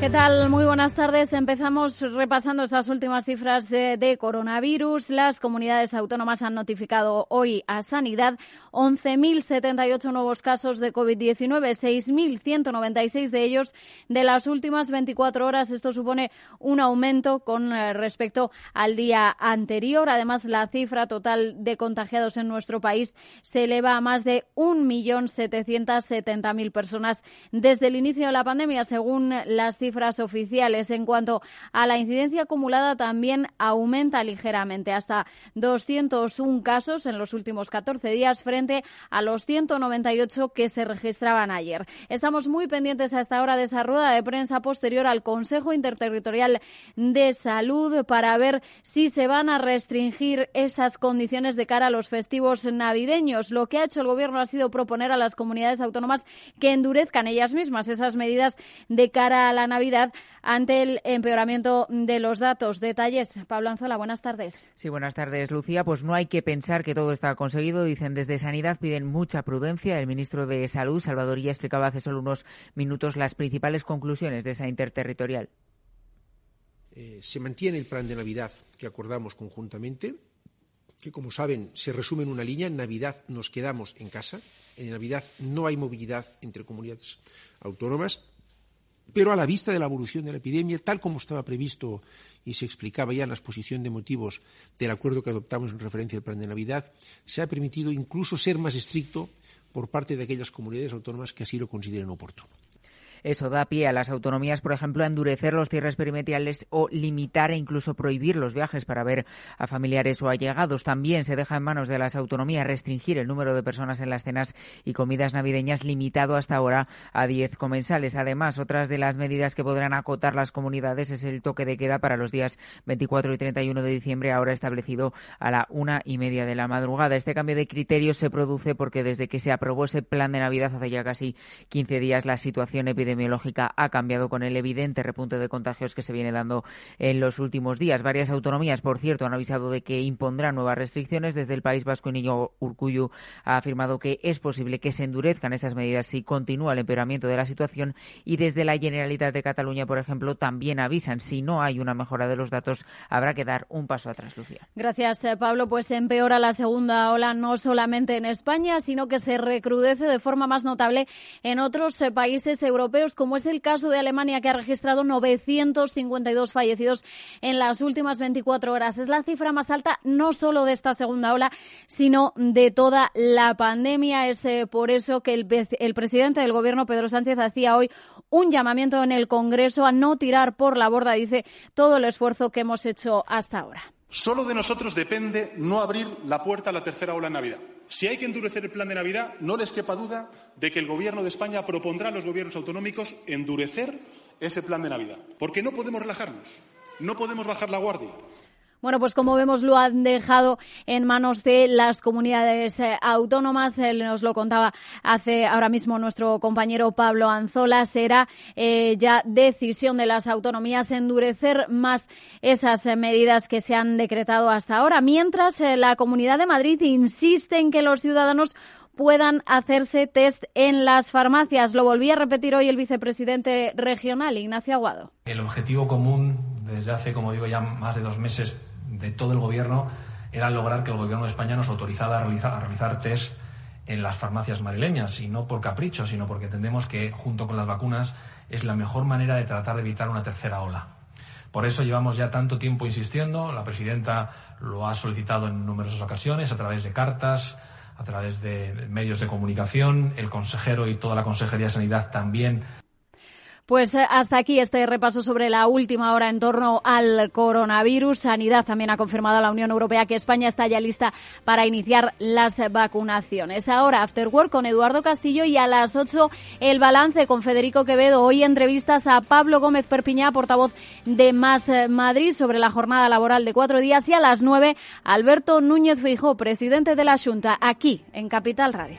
¿Qué tal? Muy buenas tardes. Empezamos repasando estas últimas cifras de, coronavirus. Las comunidades autónomas han notificado hoy a Sanidad 11.078 nuevos casos de COVID-19, 6.196 de ellos de las últimas 24 horas. Esto supone un aumento con eh, respecto al día anterior. Además, la cifra total de contagiados en nuestro país se eleva a más de 1.770.000 personas desde el inicio de la pandemia, según las cifras oficiales. En cuanto a la incidencia acumulada, también aumenta ligeramente, hasta 201 casos en los últimos 14 días frente a los 198 que se registraban ayer. Estamos muy pendientes a esta hora de esa rueda de prensa posterior al Consejo Interterritorial de Salud para ver si se van a restringir esas condiciones de cara a los festivos navideños. Lo que ha hecho el Gobierno ha sido proponer a las comunidades autónomas que endurezcan ellas mismas esas medidas de cara a la Navidad ante el empeoramiento de los datos. Detalles, Pablo Anzola, buenas tardes. Sí, buenas tardes, Lucía. Pues no hay que pensar que todo está conseguido. Dicen desde Sanidad, piden mucha prudencia. El ministro de Salud, Salvador explicaba hace solo unos minutos las principales conclusiones de esa interterritorial. Eh, se mantiene el plan de Navidad que acordamos conjuntamente, que como saben se resume en una línea. En Navidad nos quedamos en casa. En Navidad no hay movilidad entre comunidades autónomas. Pero a la vista de la evolución de la epidemia, tal como estaba previsto y se explicaba ya en la exposición de motivos del acuerdo que adoptamos en referencia al plan de Navidad, se ha permitido incluso ser más estricto por parte de aquellas comunidades autónomas que así lo consideren oportuno. Eso da pie a las autonomías, por ejemplo, a endurecer los cierres perimetrales o limitar e incluso prohibir los viajes para ver a familiares o allegados. También se deja en manos de las autonomías restringir el número de personas en las cenas y comidas navideñas limitado hasta ahora a 10 comensales. Además, otras de las medidas que podrán acotar las comunidades es el toque de queda para los días 24 y 31 de diciembre, ahora establecido a la una y media de la madrugada. Este cambio de criterios se produce porque desde que se aprobó ese plan de Navidad hace ya casi 15 días, la situación epidemiológica epidemiológica ha cambiado con el evidente repunte de contagios que se viene dando en los últimos días. Varias autonomías, por cierto, han avisado de que impondrán nuevas restricciones. Desde el País Vasco, Niño Urcuyu ha afirmado que es posible que se endurezcan esas medidas si continúa el empeoramiento de la situación. Y desde la Generalitat de Cataluña, por ejemplo, también avisan si no hay una mejora de los datos, habrá que dar un paso atrás, Lucía. Gracias, eh, Pablo. Pues empeora la segunda ola no solamente en España, sino que se recrudece de forma más notable en otros eh, países europeos como es el caso de Alemania, que ha registrado 952 fallecidos en las últimas 24 horas. Es la cifra más alta no solo de esta segunda ola, sino de toda la pandemia. Es eh, por eso que el, el presidente del Gobierno, Pedro Sánchez, hacía hoy un llamamiento en el Congreso a no tirar por la borda, dice, todo el esfuerzo que hemos hecho hasta ahora. Solo de nosotros depende no abrir la puerta a la tercera ola en Navidad. Si hay que endurecer el plan de Navidad, no les quepa duda de que el Gobierno de España propondrá a los gobiernos autonómicos endurecer ese plan de Navidad. Porque no podemos relajarnos, no podemos bajar la guardia. Bueno, pues como vemos lo han dejado en manos de las comunidades eh, autónomas. nos lo contaba hace ahora mismo nuestro compañero Pablo Anzola. Será eh, ya decisión de las autonomías endurecer más esas eh, medidas que se han decretado hasta ahora. Mientras la Comunidad de Madrid insiste en que los ciudadanos puedan hacerse test en las farmacias. Lo volví a repetir hoy el vicepresidente regional, Ignacio Aguado. El objetivo común desde hace, como digo, ya más de dos meses de todo el Gobierno era lograr que el Gobierno de España nos autorizara a realizar, a test en las farmacias madrileñas, y no por capricho, sino porque entendemos que, junto con las vacunas, es la mejor manera de tratar de evitar una tercera ola. Por eso llevamos ya tanto tiempo insistiendo, la presidenta lo ha solicitado en numerosas ocasiones, a través de cartas, a través de medios de comunicación, el consejero y toda la Consejería de Sanidad también pues eh, hasta aquí este repaso sobre la última hora en torno al coronavirus. Sanidad también ha confirmado a la Unión Europea que España está ya lista para iniciar las vacunaciones. Ahora, After Work con Eduardo Castillo y a las 8 el balance con Federico Quevedo. Hoy entrevistas a Pablo Gómez Perpiñá, portavoz de Más eh, Madrid, sobre la jornada laboral de cuatro días. Y a las 9, Alberto Núñez Fijó, presidente de la Junta, aquí en Capital Radio.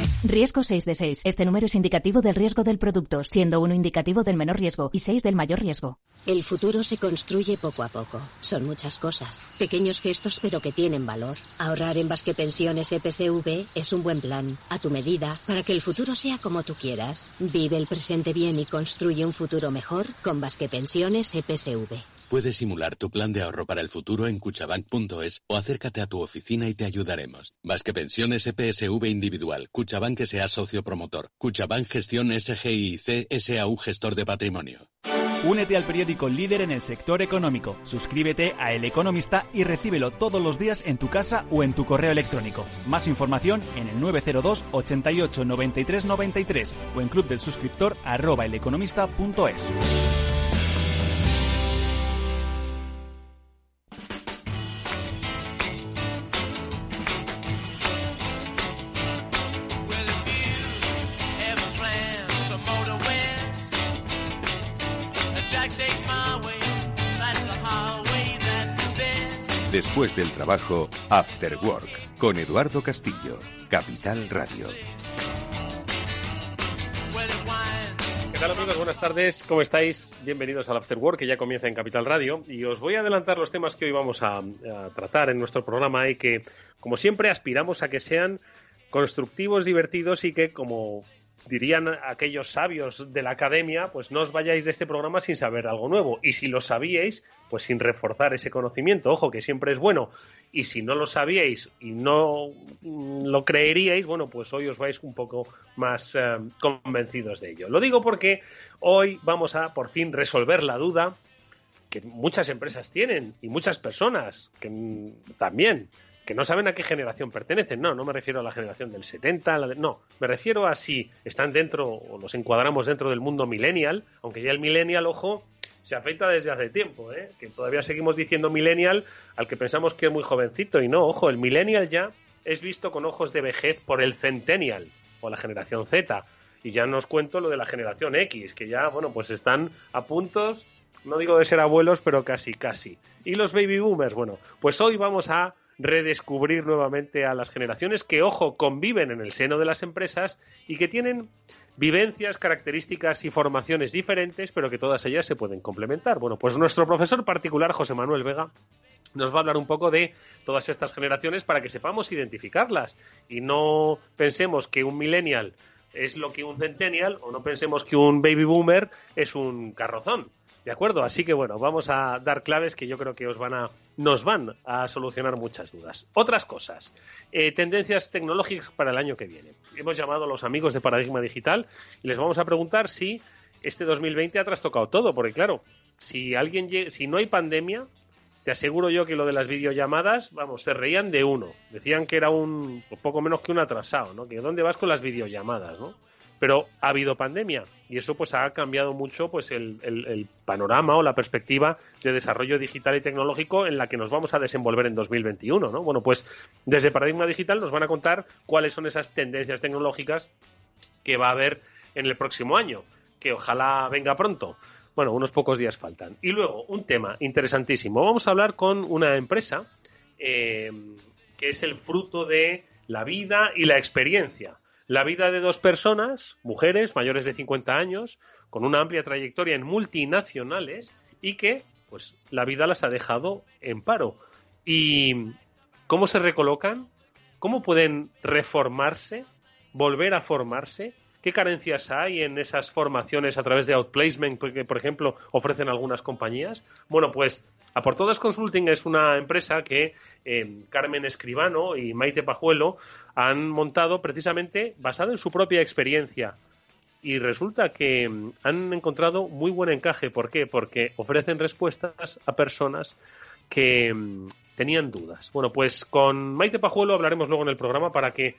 Riesgo 6 de 6. Este número es indicativo del riesgo del producto, siendo uno indicativo del menor riesgo y 6 del mayor riesgo. El futuro se construye poco a poco. Son muchas cosas. Pequeños gestos pero que tienen valor. Ahorrar en Basque Pensiones EPSV es un buen plan, a tu medida, para que el futuro sea como tú quieras. Vive el presente bien y construye un futuro mejor con Basque Pensiones EPSV. Puedes simular tu plan de ahorro para el futuro en cuchabank.es o acércate a tu oficina y te ayudaremos. Vasque Pensiones EPSV Individual, Cuchabank sea socio promotor, Cuchabank Gestión SGIC SAU Gestor de Patrimonio. Únete al periódico líder en el sector económico. Suscríbete a El Economista y recíbelo todos los días en tu casa o en tu correo electrónico. Más información en el 902 88 93 93 o en club Después del trabajo, After Work, con Eduardo Castillo, Capital Radio. ¿Qué tal amigos? Buenas tardes, ¿cómo estáis? Bienvenidos al After Work que ya comienza en Capital Radio y os voy a adelantar los temas que hoy vamos a, a tratar en nuestro programa y que, como siempre, aspiramos a que sean constructivos, divertidos y que, como dirían aquellos sabios de la academia, pues no os vayáis de este programa sin saber algo nuevo. Y si lo sabíais, pues sin reforzar ese conocimiento. Ojo, que siempre es bueno. Y si no lo sabíais y no lo creeríais, bueno, pues hoy os vais un poco más eh, convencidos de ello. Lo digo porque hoy vamos a por fin resolver la duda que muchas empresas tienen y muchas personas que también que no saben a qué generación pertenecen. No, no me refiero a la generación del 70, no, me refiero a si están dentro o los encuadramos dentro del mundo millennial, aunque ya el millennial, ojo, se afecta desde hace tiempo, ¿eh? que todavía seguimos diciendo millennial al que pensamos que es muy jovencito y no, ojo, el millennial ya es visto con ojos de vejez por el centennial o la generación Z. Y ya nos cuento lo de la generación X, que ya, bueno, pues están a puntos, no digo de ser abuelos, pero casi, casi. Y los baby boomers, bueno, pues hoy vamos a redescubrir nuevamente a las generaciones que, ojo, conviven en el seno de las empresas y que tienen vivencias, características y formaciones diferentes, pero que todas ellas se pueden complementar. Bueno, pues nuestro profesor particular, José Manuel Vega, nos va a hablar un poco de todas estas generaciones para que sepamos identificarlas y no pensemos que un millennial es lo que un centennial o no pensemos que un baby boomer es un carrozón. ¿De acuerdo? Así que bueno, vamos a dar claves que yo creo que os van a, nos van a solucionar muchas dudas. Otras cosas, eh, tendencias tecnológicas para el año que viene. Hemos llamado a los amigos de Paradigma Digital y les vamos a preguntar si este 2020 ha trastocado todo, porque claro, si alguien si no hay pandemia, te aseguro yo que lo de las videollamadas, vamos, se reían de uno. Decían que era un poco menos que un atrasado, ¿no? Que dónde vas con las videollamadas, ¿no? Pero ha habido pandemia y eso pues ha cambiado mucho pues el, panorama o la perspectiva de desarrollo digital y tecnológico en la que nos vamos a desenvolver en 2021, ¿no? Bueno, pues desde Paradigma Digital nos van a contar cuáles son esas tendencias tecnológicas que va a haber en el próximo año, que ojalá venga pronto. Bueno, unos pocos días faltan. Y luego, un tema interesantísimo. Vamos a hablar con una empresa eh, que es el fruto de la vida y la experiencia la vida de dos personas, mujeres mayores de 50 años, con una amplia trayectoria en multinacionales y que, pues, la vida las ha dejado en paro. ¿Y cómo se recolocan? ¿Cómo pueden reformarse? ¿Volver a formarse? ¿Qué carencias hay en esas formaciones a través de outplacement que, por ejemplo, ofrecen algunas compañías? Bueno, pues a por todas Consulting es una empresa que eh, Carmen Escribano y Maite Pajuelo han montado precisamente basado en su propia experiencia. Y resulta que mm, han encontrado muy buen encaje. ¿Por qué? Porque ofrecen respuestas a personas que mm, tenían dudas. Bueno, pues con Maite Pajuelo hablaremos luego en el programa para que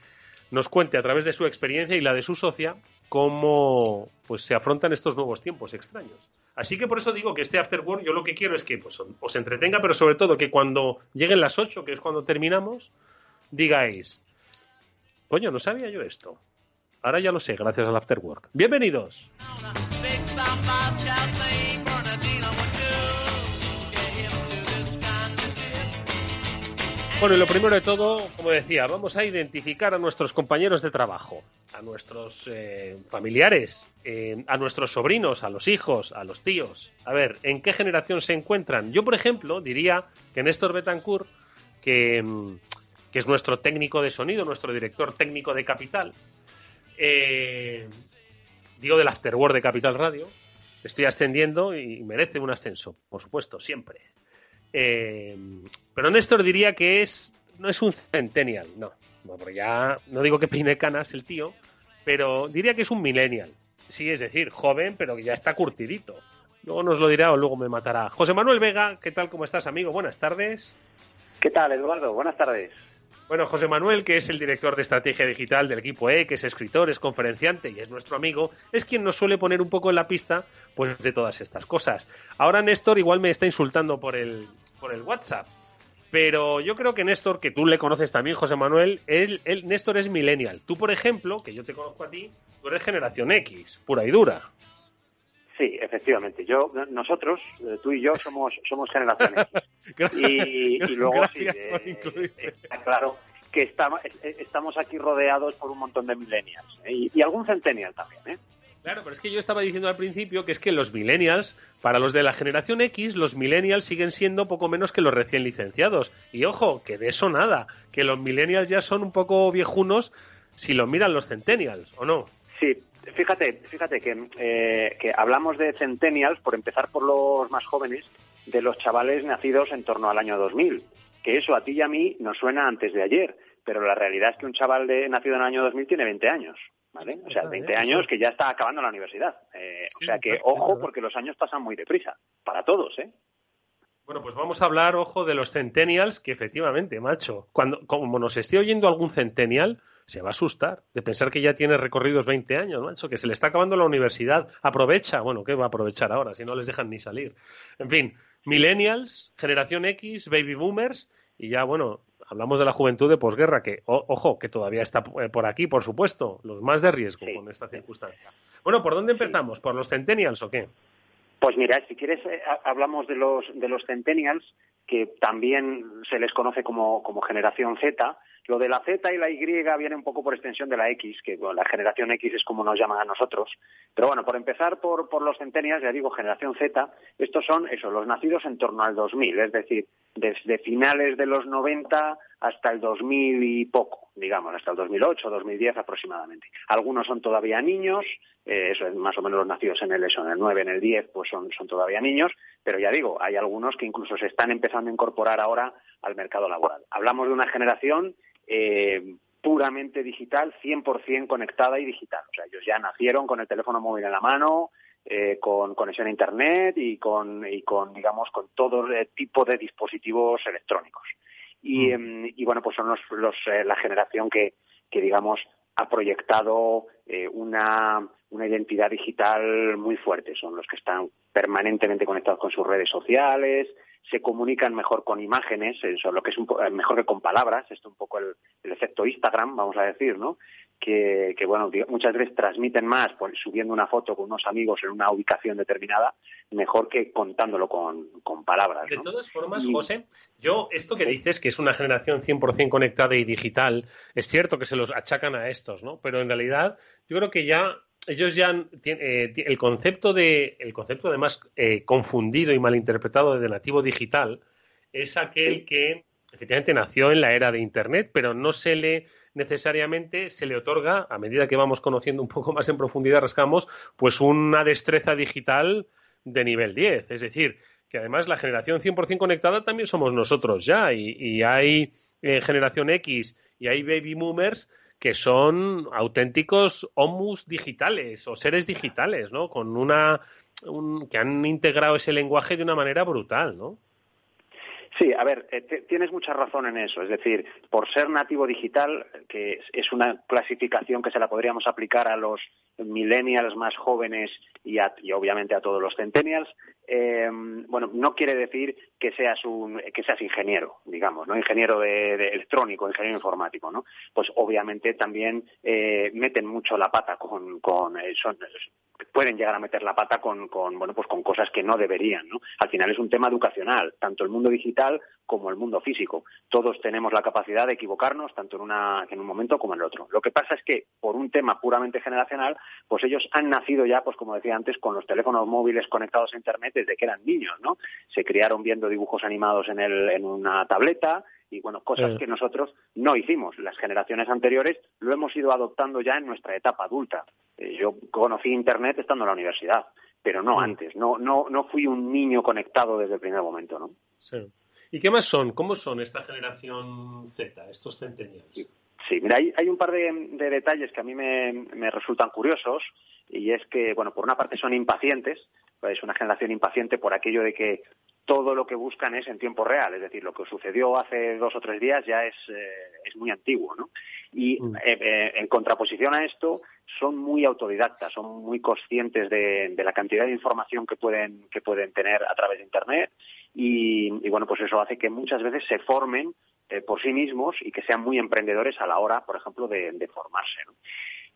nos cuente a través de su experiencia y la de su socia cómo pues se afrontan estos nuevos tiempos extraños. Así que por eso digo que este After Work yo lo que quiero es que pues, os entretenga, pero sobre todo que cuando lleguen las 8, que es cuando terminamos, digáis, coño, no sabía yo esto. Ahora ya lo sé, gracias al Afterwork. Bienvenidos. Bueno, lo primero de todo, como decía, vamos a identificar a nuestros compañeros de trabajo, a nuestros eh, familiares, eh, a nuestros sobrinos, a los hijos, a los tíos. A ver, ¿en qué generación se encuentran? Yo, por ejemplo, diría que Néstor Betancourt, que, mm, que es nuestro técnico de sonido, nuestro director técnico de Capital, eh, digo del Afterword de Capital Radio, estoy ascendiendo y merece un ascenso, por supuesto, siempre. Eh, pero Néstor diría que es no es un centennial, no. ya no digo que peine canas el tío, pero diría que es un millennial. Sí, es decir, joven, pero que ya está curtidito. Luego nos lo dirá o luego me matará. José Manuel Vega, ¿qué tal? ¿Cómo estás, amigo? Buenas tardes. ¿Qué tal, Eduardo? Buenas tardes. Bueno, José Manuel, que es el director de estrategia digital del equipo E, que es escritor, es conferenciante y es nuestro amigo, es quien nos suele poner un poco en la pista pues de todas estas cosas. Ahora Néstor igual me está insultando por el, por el WhatsApp. Pero yo creo que Néstor, que tú le conoces también, José Manuel, él, Néstor es millennial. Tú, por ejemplo, que yo te conozco a ti, tú eres generación X, pura y dura. Sí, efectivamente. Yo, nosotros, eh, tú y yo somos somos generación X. y, luego sí, eh, claro que estamos, eh, estamos aquí rodeados por un montón de millennials y, y, algún centennial también, ¿eh? Claro, pero es que yo estaba diciendo al principio que es que los millennials, para los de la generación X, los millennials siguen siendo poco menos que los recién licenciados. Y ojo, que de eso nada, que los millennials ya son un poco viejunos si lo miran los centennials, ¿o no? Sí, fíjate, fíjate que, eh, que hablamos de centennials, por empezar por los más jóvenes, de los chavales nacidos en torno al año 2000, que eso a ti y a mí nos suena antes de ayer, pero la realidad es que un chaval de, nacido en el año 2000 tiene 20 años. ¿Vale? O sea, 20 años que ya está acabando la universidad. Eh, o sea que, ojo, porque los años pasan muy deprisa, para todos, ¿eh? Bueno, pues vamos a hablar, ojo, de los centennials, que efectivamente, macho, cuando como nos esté oyendo algún centennial, se va a asustar de pensar que ya tiene recorridos 20 años, macho, que se le está acabando la universidad. Aprovecha, bueno, ¿qué va a aprovechar ahora si no les dejan ni salir? En fin, millennials, generación X, baby boomers, y ya, bueno, hablamos de la juventud de posguerra, que, ojo, que todavía está eh, por aquí, por supuesto, los más de riesgo con esta circunstancia. Bueno, ¿por dónde empezamos? ¿Por los centennials o qué? Pues mira, si quieres, eh, hablamos de los, de los centennials, que también se les conoce como, como generación Z, lo de la Z y la Y viene un poco por extensión de la X, que la generación X es como nos llaman a nosotros. Pero bueno, por empezar por, por los centenias, ya digo, generación Z, estos son eso, los nacidos en torno al 2000, es decir, desde finales de los 90 hasta el 2000 y poco, digamos, hasta el 2008, 2010 aproximadamente. Algunos son todavía niños, eh, eso es más o menos los nacidos en el ESO, en el 9, en el 10, pues son, son todavía niños, pero ya digo, hay algunos que incluso se están empezando a incorporar ahora al mercado laboral. Hablamos de una generación eh, puramente digital, 100% conectada y digital. O sea, ellos ya nacieron con el teléfono móvil en la mano, eh, con conexión a Internet y con, y con, digamos, con todo tipo de dispositivos electrónicos. Y, mm. em, y bueno, pues son los, los eh, la generación que, que, digamos, ha proyectado eh, una, una identidad digital muy fuerte. Son los que están permanentemente conectados con sus redes sociales, se comunican mejor con imágenes, eso, lo que es un eh, mejor que con palabras, esto un poco el, efecto Instagram, vamos a decir, ¿no? Que, bueno, muchas veces transmiten más pues, subiendo una foto con unos amigos en una ubicación determinada, mejor que contándolo con, palabras. De todas formas, José, yo, esto que dices, que es una generación 100% conectada y digital, es cierto que se los achacan a estos, ¿no? Pero en realidad, yo creo que ya ellos ya eh, el concepto de el concepto además eh, confundido y malinterpretado de nativo digital es aquel que efectivamente nació en la era de internet pero no se le necesariamente se le otorga a medida que vamos conociendo un poco más en profundidad rascamos pues una destreza digital de nivel 10 es decir que además la generación 100% conectada también somos nosotros ya y, hay eh, generación X y hay baby boomers que son auténticos homus digitales o seres digitales, ¿no? Con una que han integrado ese lenguaje de una manera brutal, ¿no? Sí, a ver, eh, tienes mucha razón en eso. Es decir, por ser nativo digital, que es una clasificación que se la podríamos aplicar a los millennials más jóvenes y, obviamente a todos los centennials, eh, bueno, no quiere decir que seas un que seas ingeniero, digamos, no ingeniero de, electrónico, ingeniero informático, ¿no? Pues obviamente también eh, meten mucho la pata con, con son, pueden llegar a meter la pata con, con, bueno, pues con cosas que no deberían, ¿no? Al final es un tema educacional, tanto el mundo digital como el mundo físico. Todos tenemos la capacidad de equivocarnos, tanto en, una, en un momento como en el otro. Lo que pasa es que, por un tema puramente generacional, pues ellos han nacido ya, pues como decía antes, con los teléfonos móviles conectados a Internet desde que eran niños, ¿no? Se criaron viendo dibujos animados en, el, en una tableta, y bueno, cosas que nosotros no hicimos. Las generaciones anteriores lo hemos ido adoptando ya en nuestra etapa adulta. Eh, yo conocí Internet estando en la universidad, pero no antes. No, no, no fui un niño conectado desde el primer momento, ¿no? Sí. ¿Y qué más son? ¿Cómo son esta generación Z, estos centennials? Sí, mira, hay, hay un par de, detalles que a mí me, me, resultan curiosos y es que, bueno, por una parte son impacientes, es una generación impaciente por aquello de que todo lo que buscan es en tiempo real, es decir, lo que sucedió hace dos o tres días ya es, eh, es muy antiguo, ¿no? Y mm. eh, eh, en contraposición a esto, son muy autodidactas, son muy conscientes de, la cantidad de información que pueden, que pueden tener a través de Internet y, bueno, pues eso hace que muchas veces se formen por sí mismos y que sean muy emprendedores a la hora, por ejemplo, de, de formarse. ¿no?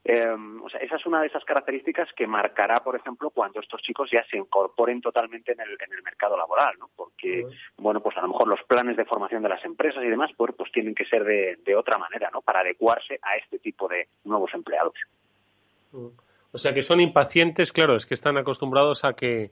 Em, o sea, esa es una de esas características que marcará, por ejemplo, cuando estos chicos ya se incorporen totalmente en el, en el mercado laboral, ¿no? Porque, bueno, pues a lo mejor los planes de formación de las empresas y demás, pues, pues tienen que ser de, de otra manera, ¿no? Para adecuarse a este tipo de nuevos empleados. O sea, que son impacientes, claro, es que están acostumbrados a que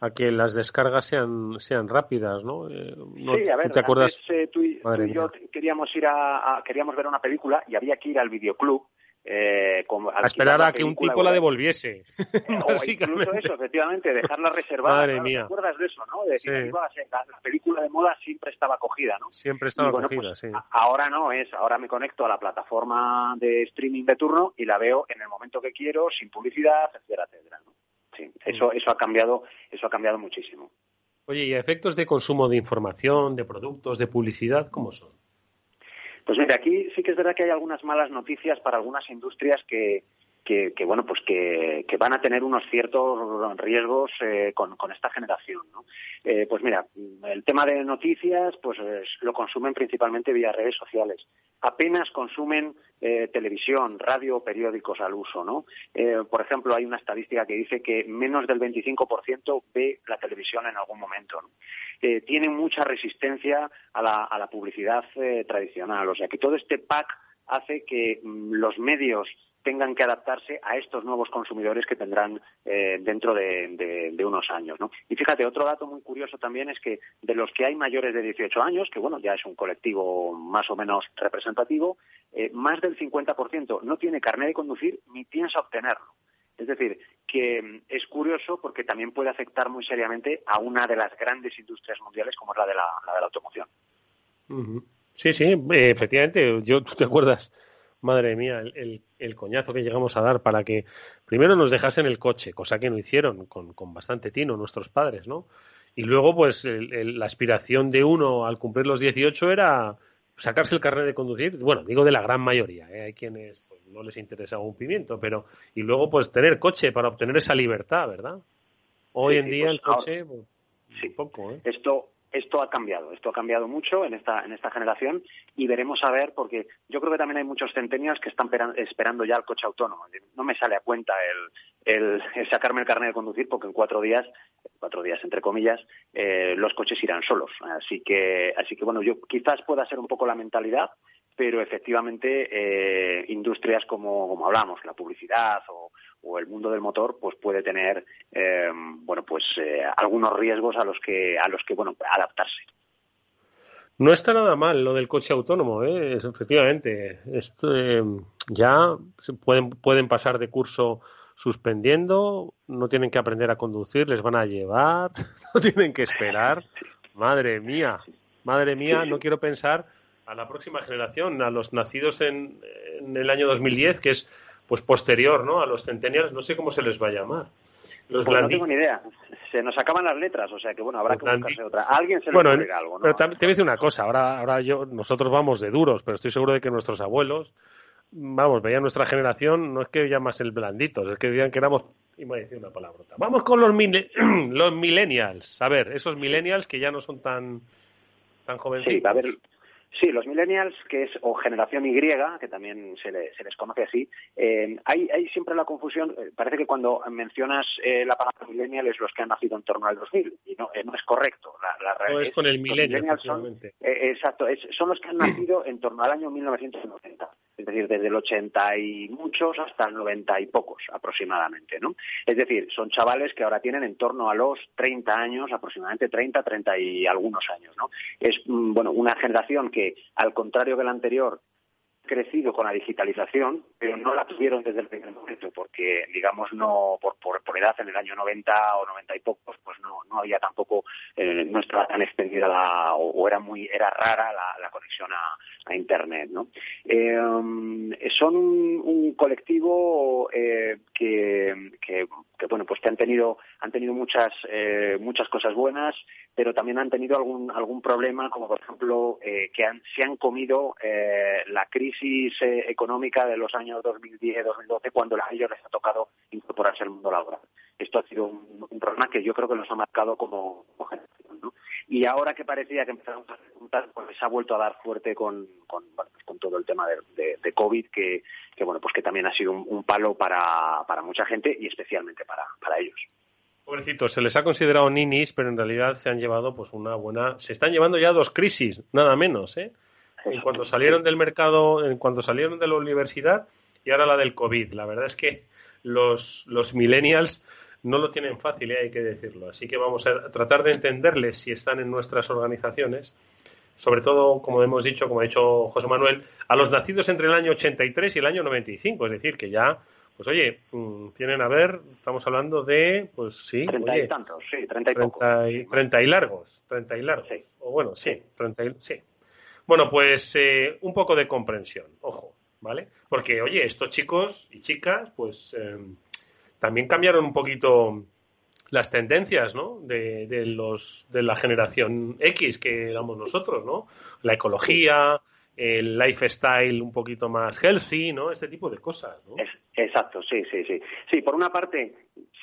a que las descargas sean sean rápidas, ¿no? Eh, sí, a ver, ¿te acuerdas? Eh, tú, y, yo queríamos ir a, queríamos ver una película y había que ir al videoclub eh, a esperar a que un tipo la devolviese. o incluso eso, efectivamente, dejarla reservada. Madre mía. ¿Te acuerdas de eso, no? De sí. la, película de moda siempre estaba cogida, ¿no? Siempre estaba cogida, pues, sí. ahora no es, ahora me conecto a la plataforma de streaming de turno y la veo en el momento que quiero, sin publicidad, etcétera, etcétera, ¿no? Sí, eso, mm. eso ha cambiado, eso ha cambiado muchísimo. Oye, ¿y efectos de consumo de información, de productos, de publicidad, cómo son? Pues mire, aquí sí que es verdad que hay algunas malas noticias para algunas industrias que, que, bueno pues que, van a tener unos ciertos riesgos eh, con, esta generación ¿no? Eh, pues mira el tema de noticias pues lo consumen principalmente vía redes sociales apenas consumen eh, televisión radio o periódicos al uso no por ejemplo hay una estadística que dice que menos del 25% ve la televisión en algún momento ¿no? Tienen mucha resistencia a la, publicidad tradicional o sea que todo este pack hace que mm, los medios tengan que adaptarse a estos nuevos consumidores que tendrán eh, dentro de, unos años. Y fíjate, otro dato muy curioso también es que de los que hay mayores de 18 años, que bueno, ya es un colectivo más o menos representativo, eh, más del 50% no tiene carnet de conducir ni piensa obtenerlo. Es decir, que mm, es curioso porque también puede afectar muy seriamente a una de las grandes industrias mundiales como es la de la, de la automoción. Sí, sí, efectivamente. Yo, ¿tú te acuerdas? Madre mía, el, el, coñazo que llegamos a dar para que primero nos dejasen el coche, cosa que no hicieron con, bastante tino nuestros padres, ¿no? Y luego, pues, la aspiración de uno al cumplir los 18 era sacarse el carnet de conducir. Bueno, digo de la gran mayoría, ¿eh? hay quienes no les interesa un pimiento, pero. Y luego, pues, tener coche para obtener esa libertad, ¿verdad? Hoy en día pues el coche, pues, sí. poco, ¿eh? Esto, esto ha cambiado, esto ha cambiado mucho en esta, en esta generación y veremos a ver, porque yo creo que también hay muchos centenios que están esperando ya el coche autónomo. No me sale a cuenta el, sacarme el carnet de conducir porque en cuatro días, cuatro días entre comillas, eh, los coches irán solos. Así que, así que bueno, yo quizás pueda ser un poco la mentalidad, pero efectivamente eh, industrias como, como hablamos, la publicidad o, o el mundo del motor pues puede tener eh, bueno pues eh, algunos riesgos a los que a los que bueno adaptarse. No está nada mal lo del coche autónomo ¿eh? efectivamente esto, eh, ya pueden pueden pasar de curso suspendiendo no tienen que aprender a conducir les van a llevar no tienen que esperar. Madre mía madre mía no quiero pensar a la próxima generación a los nacidos en, en el año 2010 que es pues posterior ¿no? a los centennials, no sé cómo se les va a llamar. Los Pues no tengo ni idea. Se nos acaban las letras, o sea que bueno, habrá que buscarse otra. A alguien se le Bueno, ocurrirá algo, ¿no? pero te voy a decir una cosa. Ahora, ahora yo, nosotros vamos de duros, pero estoy seguro de que nuestros abuelos, vamos, veían nuestra generación, no es que más el blanditos, es que decían que éramos, iba a decir una palabrota. Vamos con los, mille- los millennials. A ver, esos millennials que ya no son tan, tan jovencitos. Sí, a ver, sí, los millennials, que es, o generación Y, que también se, le- se les conoce así, eh, hay, hay siempre la confusión, eh, parece que cuando mencionas eh, la palabra millennial es los que han nacido en torno al 2000, y no, eh, no es correcto. La, la No realidad es con el los milenio, millennials son, eh, exacto, es- son los que han nacido en torno al año 1990. Es decir, desde el 80 y muchos hasta el 90 y pocos aproximadamente, ¿no? Es decir, son chavales que ahora tienen en torno a los 30 años, aproximadamente 30, 30 y algunos años, ¿no? Es, mm, bueno, una generación que, al contrario que la anterior, crecido con la digitalización, pero no la tuvieron desde el primer momento, porque, digamos, no por, por, edad, en el año 90 o 90 y pocos, pues no, no había tampoco, eh, no estaba tan extendida la, o, era muy, era rara la, la conexión a, Internet, ¿no? Eh, son un, colectivo eh, que, que, que, bueno, pues que han tenido, han tenido muchas, muchas cosas buenas, pero también han tenido algún, algún problema, como por ejemplo, eh, que han, se han comido eh, la crisis eh, económica de los años 2010-2012, cuando a ellos les ha tocado incorporarse al mundo laboral. Esto ha sido un, problema que yo creo que nos ha marcado como, como generación, ¿no? Y ahora que parecía que empezaron a preguntar, pues se ha vuelto a dar fuerte con, con, pues todo el tema de COVID, que, que, bueno, pues que también ha sido un, un palo para, para mucha gente y especialmente para, para ellos. Pobrecitos, se les ha considerado ninis, pero en realidad se han llevado pues una buena, se están llevando ya dos crisis, nada menos, ¿eh? En cuanto salieron del mercado, en cuanto salieron de la universidad y ahora la del COVID. La verdad es que los, los millennials no lo tienen fácil, ¿eh? hay que decirlo. Así que vamos a tratar de entenderles si están en nuestras organizaciones. Sobre todo, como hemos dicho, como ha dicho José Manuel, a los nacidos entre el año 83 y el año 95. Es decir, que ya, pues oye, mm, tienen a ver, estamos hablando de, pues sí, Treinta y tantos, sí, treinta y. 30 y, 30 y largos, 30 y largos. O bueno, sí, 30 y, sí. Bueno, pues eh, un poco de comprensión, ojo, ¿vale? Porque, oye, estos chicos y chicas, pues eh, también cambiaron un poquito las tendencias, ¿no? De, de los de la generación X que éramos nosotros, ¿no? La ecología, el lifestyle un poquito más healthy, ¿no? Este tipo de cosas, ¿no? Es- exacto, sí, sí, sí. Sí, por una parte,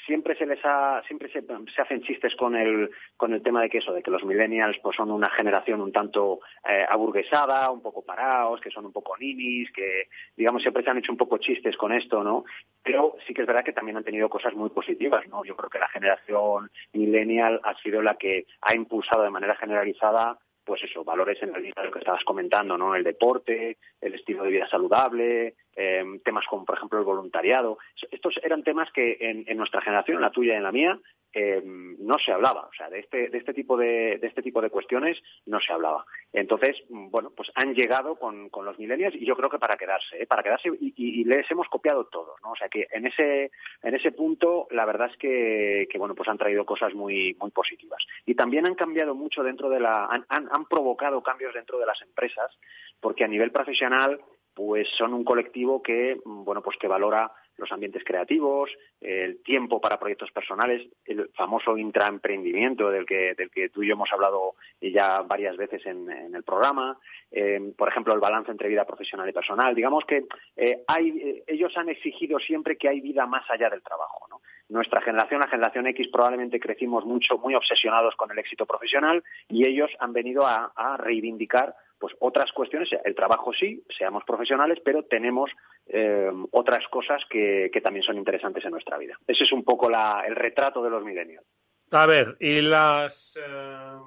siempre se les ha, siempre se, hacen chistes con el, con el tema de que eso, de que los millennials pues son una generación un tanto eh, aburguesada, un poco parados, que son un poco ninis, que digamos siempre se han hecho un poco chistes con esto, ¿no? Pero sí que es verdad que también han tenido cosas muy positivas, ¿no? Yo creo que la generación millennial ha sido la que ha impulsado de manera generalizada pues eso, valores en la lo que estabas comentando, ¿no? El deporte, el estilo de vida saludable, eh, temas como, por ejemplo, el voluntariado. Estos eran temas que en, en nuestra generación, en la tuya y en la mía, eh, no se hablaba. O sea, de este, de este tipo de, de este tipo de cuestiones no se hablaba. Entonces, bueno, pues han llegado con, con los millennials y yo creo que para quedarse, ¿eh? para quedarse y, y- les hemos copiado todos, ¿no? O sea que en ese, en ese punto, la verdad es que, que bueno, pues han traído cosas muy, muy positivas. Y también han cambiado mucho dentro de la, han, han, han provocado cambios dentro de las empresas, porque a nivel profesional, pues son un colectivo que, bueno, pues que valora los ambientes creativos, el tiempo para proyectos personales, el famoso intraemprendimiento del que, del que tú y yo hemos hablado ya varias veces en, el programa, eh, por ejemplo, el balance entre vida profesional y personal. Digamos que eh, hay, eh, ellos han exigido siempre que hay vida más allá del trabajo. ¿no? Nuestra generación, la generación X, probablemente crecimos mucho, muy obsesionados con el éxito profesional y ellos han venido a reivindicar pues otras cuestiones, el trabajo sí, seamos profesionales, pero tenemos eh, otras cosas que, que también son interesantes en nuestra vida. Ese es un poco la- el retrato de los milenios. A ver, y las eh,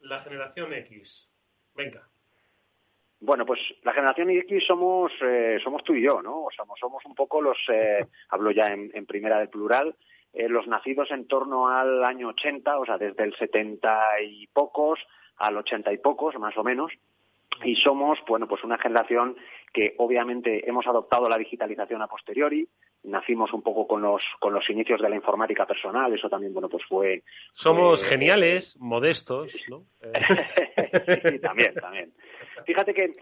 la generación X. Venga. Bueno, pues la generación X somos eh, somos tú y yo, ¿no? O Somos, somos un poco los, hablo ya en, en primera del plural, los nacidos en torno al año 80, o sea, desde el 70 y pocos al 80 y pocos, más o menos. Y somos, bueno, pues una generación que obviamente hemos adoptado la digitalización a posteriori, nacimos un poco con los, con los inicios de la informática personal, eso también, bueno, pues fue... Somos geniales, modestos, ¿no? Eh, sí, también, también. Fíjate que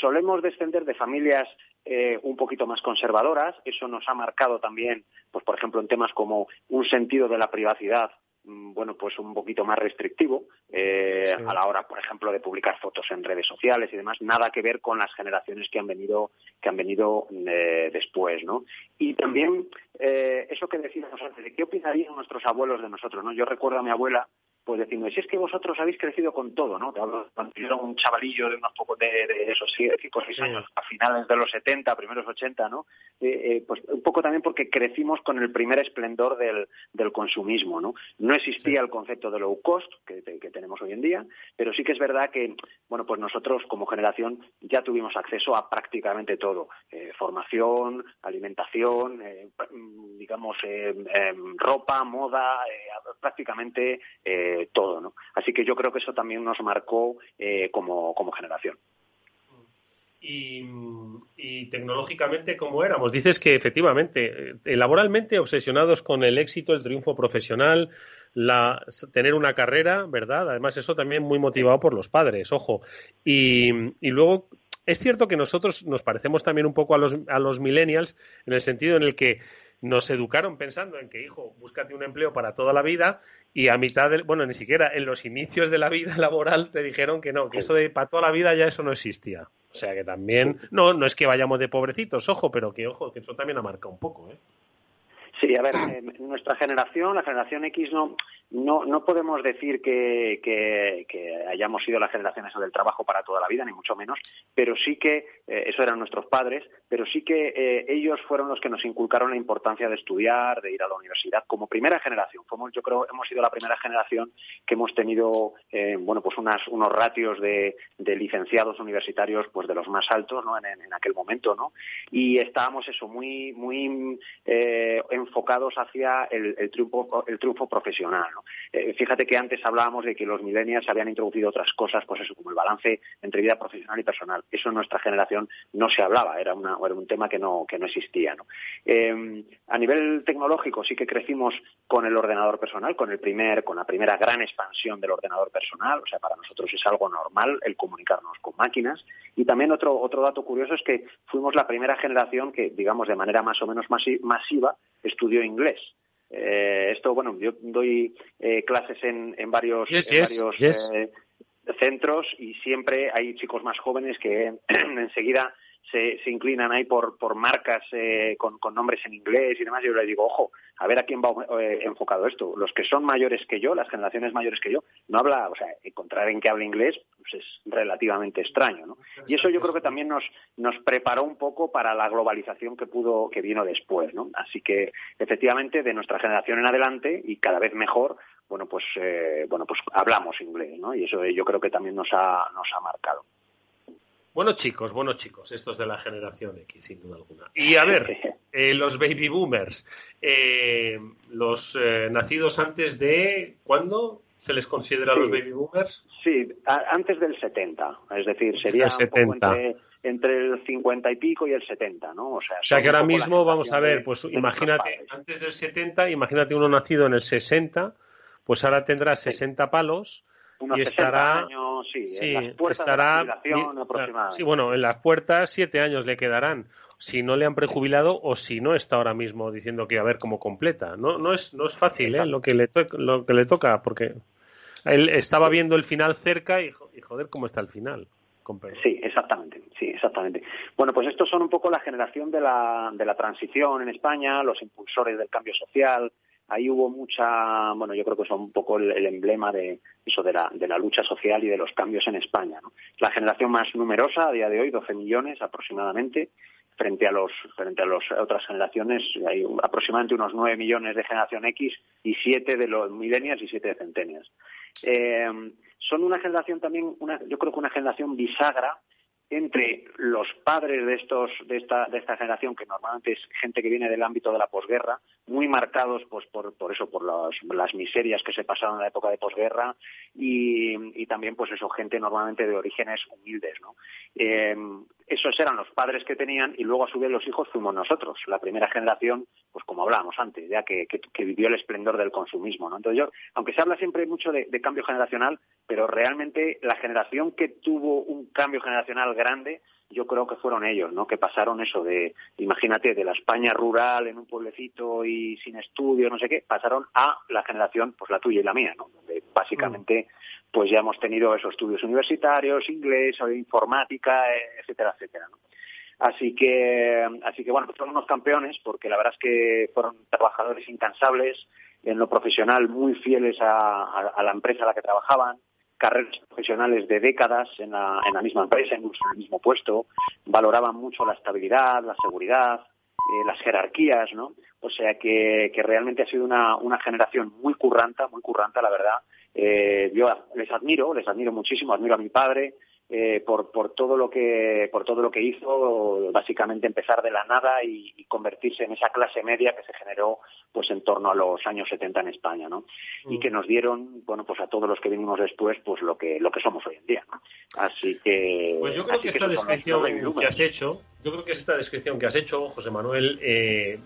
solemos descender de familias eh, un poquito más conservadoras. Eso nos ha marcado también, pues por ejemplo, en temas como un sentido de la privacidad bueno, pues un poquito más restrictivo eh, a la hora, por ejemplo, de publicar fotos en redes sociales y demás, nada que ver con las generaciones que han venido que han venido eh, después, ¿no? Y también eh, eso que decíamos antes, de qué opinarían nuestros abuelos de nosotros, ¿no? Yo recuerdo a mi abuela pues diciendo, si es que vosotros habéis crecido con todo, ¿no? Cuando yo era un chavalillo de unos pocos de, de esos cinco o seis años, a finales de los 70, primeros 80, ¿no? Eh, eh, pues un poco también porque crecimos con el primer esplendor del, del consumismo, ¿no? No existía el concepto de low cost que, que, tenemos hoy en día, pero sí que es verdad que, bueno, pues nosotros como generación ya tuvimos acceso a prácticamente todo. Eh, formación, alimentación, eh, digamos, eh, em, ropa, moda, prácticamente todo, ¿no? Así que yo creo que eso también nos marcó eh, como, como generación. Y, tecnológicamente cómo éramos. Dices que efectivamente, eh, laboralmente obsesionados con el éxito, el triunfo profesional, la, tener una carrera, ¿verdad? Además, eso también muy motivado por los padres, ojo. Y, y luego, es cierto que nosotros nos parecemos también un poco a los, a los millennials en el sentido en el que nos educaron pensando en que, hijo, búscate un empleo para toda la vida y a mitad del, bueno, ni siquiera en los inicios de la vida laboral te dijeron que no, que eso de para toda la vida ya eso no existía. O sea que también, no, no es que vayamos de pobrecitos, ojo, pero que ojo, que eso también ha marcado un poco, ¿eh? Sí, a ver, eh, nuestra generación, la generación X, no, no, no podemos decir que, hayamos sido la generación esa del trabajo para toda la vida, ni mucho menos, pero sí que, eh, eso eran nuestros padres, pero sí que eh, ellos fueron los que nos inculcaron la importancia de estudiar, de ir a la universidad, como primera generación. Fuimos, yo creo, hemos sido la primera generación que hemos tenido, eh, bueno, pues unas, unos ratios de, licenciados universitarios, pues de los más altos, ¿no? En, aquel momento, ¿no? Y estábamos eso, muy, muy enfocados hacia el, el, triunfo, el triunfo profesional, ¿no? Eh, fíjate que antes hablábamos de que los millennials habían introducido otras cosas, pues eso, como el balance entre vida profesional y personal. Eso en nuestra generación no se hablaba, era, una, era un tema que no, que no existía. Eh, a nivel tecnológico sí que crecimos con el ordenador personal, con el primer, con la primera gran expansión del ordenador personal. O sea, para nosotros es algo normal el comunicarnos con máquinas. Y también otro, otro dato curioso es que fuimos la primera generación que, digamos, de manera más o menos masiva, estudió inglés. Eh, esto, bueno, yo doy eh, clases en, en varios, eh, centros y siempre hay chicos más jóvenes que enseguida se, se inclinan ahí por, por marcas eh, con, nombres en inglés y demás, yo les digo, ojo, a ver a quién va eh, enfocado esto. Los que son mayores que yo, las generaciones mayores que yo, no habla, o sea, encontrar en que hable inglés pues es relativamente extraño, ¿no? Y eso yo creo que también nos, nos preparó un poco para la globalización que pudo, que vino después, ¿no? Así que, efectivamente, de nuestra generación en adelante, y cada vez mejor, bueno, pues, eh, bueno, pues hablamos inglés, ¿no? Y eso yo creo que también nos ha, nos ha marcado. Buenos chicos, buenos chicos, estos de la generación X, sin duda alguna. Y a ver, eh, los baby boomers, eh, los eh, nacidos antes de, ¿cuándo se les considera los baby boomers? Sí, antes del 70, es decir, sería entre, entre, el 50 y pico y el 70, ¿no? O sea, o sea que ahora mismo, vamos a ver, pues imagínate, antes del 70, imagínate uno nacido en el 60, pues ahora tendrá 60 palos y estará sí, en las puertas estará, Sí, bueno, en las puertas siete años le quedarán si no le han prejubilado o si no está ahora mismo diciendo que a ver cómo completa. No, no es, no es fácil ¿eh? lo que le lo que le toca porque él estaba viendo el final cerca y, y joder cómo está el final. Sí, exactamente, sí, exactamente. Bueno, pues estos son un poco la generación de la, de la transición en España, los impulsores del cambio social, ahí hubo mucha, bueno, yo creo que son un poco el, emblema de eso de la, de la lucha social y de los cambios en España. ¿no? La generación más numerosa a día de hoy, 12 millones aproximadamente, frente a los frente a las otras generaciones hay aproximadamente unos 9 millones de generación X y 7 de los millennials y 7 de centenias. Eh, son una generación también, una, yo creo que una generación bisagra entre los padres de estos de esta de esta generación que normalmente es gente que viene del ámbito de la posguerra muy marcados pues por, por eso, por las, miserias que se pasaron en la época de posguerra y, y, también pues eso, gente normalmente de orígenes humildes, ¿no? Eh, esos eran los padres que tenían y luego a su vez los hijos fuimos nosotros, la primera generación, pues como hablábamos antes, ya que, que, vivió el esplendor del consumismo, ¿no? Entonces yo, aunque se habla siempre mucho de cambio generacional, pero realmente la generación que tuvo un cambio generacional grande yo creo que fueron ellos, ¿no? Que pasaron eso de, imagínate, de la España rural en un pueblecito y sin estudios, no sé qué, pasaron a la generación, pues la tuya y la mía, ¿no? Donde básicamente, pues ya hemos tenido esos estudios universitarios, inglés, informática, etcétera, etcétera, ¿no? Así que, así que bueno, son unos campeones porque la verdad es que fueron trabajadores incansables, en lo profesional muy fieles a la empresa a la que trabajaban, carreras profesionales de décadas en la, misma empresa, en el mismo puesto, valoraban mucho la estabilidad, la seguridad, eh, las jerarquías, ¿no? O sea que, que realmente ha sido una, una generación muy curranta, muy curranta, la verdad. Eh, yo les admiro, les admiro muchísimo, admiro a mi padre, eh, por, por todo lo que por todo lo que hizo básicamente empezar de la nada y, convertirse en esa clase media que se generó pues en torno a los años 70 en España no y que mm. nos dieron bueno pues a todos los que vinimos después pues lo que lo que somos hoy en día así que pues yo creo que esta descripción que has hecho yo creo que esta descripción que has hecho José Manuel eh,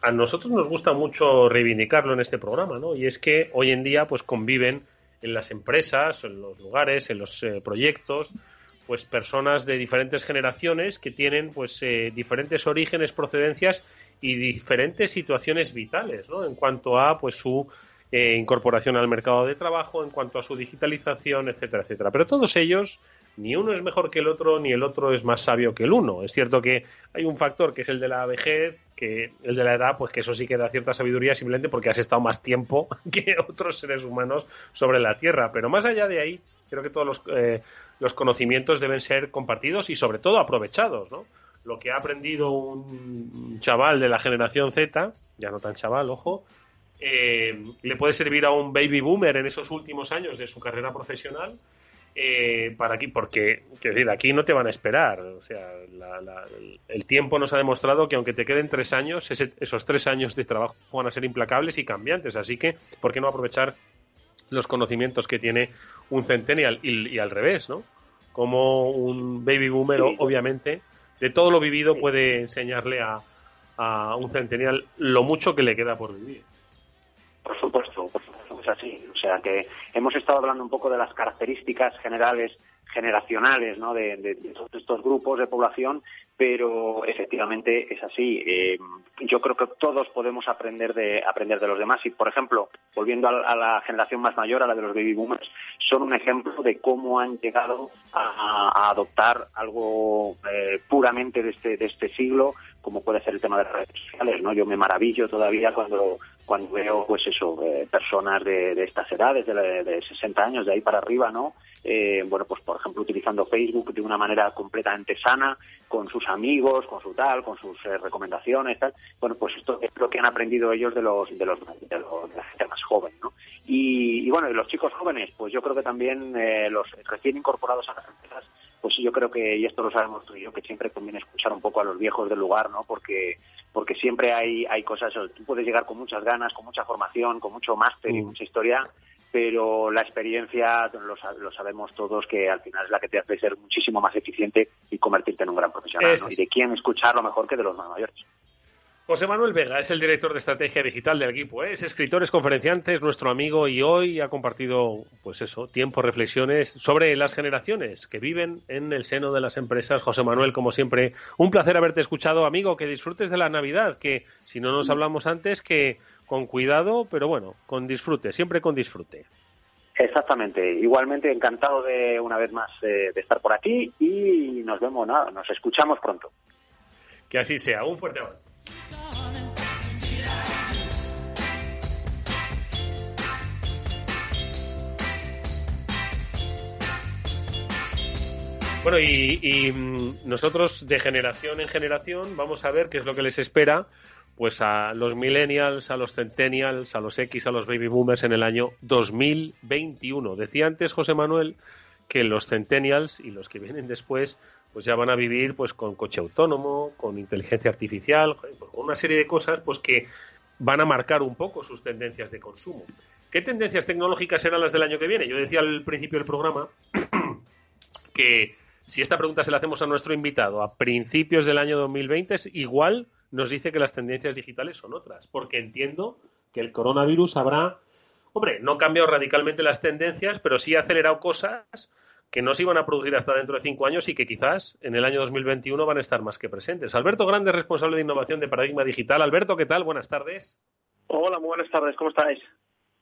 a nosotros nos gusta mucho reivindicarlo en este programa no y es que hoy en día pues conviven en las empresas, en los lugares, en los eh, proyectos, pues personas de diferentes generaciones que tienen pues eh, diferentes orígenes, procedencias y diferentes situaciones vitales, ¿no? En cuanto a pues su eh, incorporación al mercado de trabajo, en cuanto a su digitalización, etcétera, etcétera. Pero todos ellos ni uno es mejor que el otro, ni el otro es más sabio que el uno. Es cierto que hay un factor que es el de la vejez, que el de la edad, pues que eso sí que da cierta sabiduría simplemente porque has estado más tiempo que otros seres humanos sobre la Tierra. Pero más allá de ahí, creo que todos los, eh, los conocimientos deben ser compartidos y sobre todo aprovechados, ¿no? Lo que ha aprendido un chaval de la generación Z, ya no tan chaval, ojo, eh, le puede servir a un baby boomer en esos últimos años de su carrera profesional eh, para aquí, porque decir, aquí no te van a esperar. O sea, el tiempo nos ha demostrado que aunque te queden tres años, esos tres años de trabajo van a ser implacables y cambiantes. Así que, ¿por qué no aprovechar los conocimientos que tiene un centennial y, al revés, ¿no? Como un baby boomer, obviamente, de todo lo vivido puede enseñarle a, a un centennial lo mucho que le queda por vivir. Por supuesto, por supuesto así. O sea que hemos estado hablando un poco de las características generales generacionales ¿no? de, todos estos grupos de población, pero efectivamente es así. Eh, yo creo que todos podemos aprender de aprender de los demás y, por ejemplo, volviendo a, la generación más mayor, a la de los baby boomers, son un ejemplo de cómo han llegado a, adoptar algo eh, puramente de este, de este siglo, como puede ser el tema de las redes sociales. ¿no? Yo me maravillo todavía cuando cuando veo pues eso eh, personas de, de, estas edades de, de, 60 años de ahí para arriba no eh, bueno pues por ejemplo utilizando Facebook de una manera completamente sana con sus amigos con su tal con sus eh, recomendaciones tal bueno pues esto es lo que han aprendido ellos de los de los de, la gente más joven no y, y, bueno de los chicos jóvenes pues yo creo que también los recién incorporados a las empresas pues yo creo que, y esto lo sabemos tú y yo, que siempre conviene escuchar un poco a los viejos del lugar, ¿no? Porque, porque siempre hay, hay cosas, tú puedes llegar con muchas ganas, con mucha formación, con mucho máster y mm. mucha historia, pero la experiencia lo, lo, sabemos todos que al final es la que te hace ser muchísimo más eficiente y convertirte en un gran profesional. ¿no? Y de quién escuchar lo mejor que de los más mayores. José Manuel Vega es el director de estrategia digital del equipo, ¿eh? es escritor, es conferenciante, es nuestro amigo y hoy ha compartido, pues eso, tiempo, reflexiones sobre las generaciones que viven en el seno de las empresas. José Manuel, como siempre, un placer haberte escuchado, amigo, que disfrutes de la Navidad, que si no nos hablamos antes, que con cuidado, pero bueno, con disfrute, siempre con disfrute. Exactamente. Igualmente encantado de una vez más eh, de estar por aquí y nos vemos, nada, nos escuchamos pronto. Que así sea. Un fuerte abrazo. Bueno, y, mm, nosotros de generación en generación vamos a ver qué es lo que les espera pues a los millennials, a los centennials, a los X, a los baby boomers en el año 2021. Decía antes José Manuel que los centennials y los que vienen después pues ya van a vivir pues con coche autónomo, con inteligencia artificial, con una serie de cosas pues que van a marcar un poco sus tendencias de consumo. ¿Qué tendencias tecnológicas serán las del año que viene? Yo decía al principio del programa que si esta pregunta se la hacemos a nuestro invitado a principios del año 2020, igual nos dice que las tendencias digitales son otras, porque entiendo que el coronavirus habrá, hombre, no cambiado radicalmente las tendencias, pero sí ha acelerado cosas que no se iban a producir hasta dentro de cinco años y que quizás en el año 2021 van a estar más que presentes. Alberto Grande, responsable de innovación de Paradigma Digital. Alberto, ¿qué tal? Buenas tardes. Hola, muy buenas tardes. ¿Cómo estáis?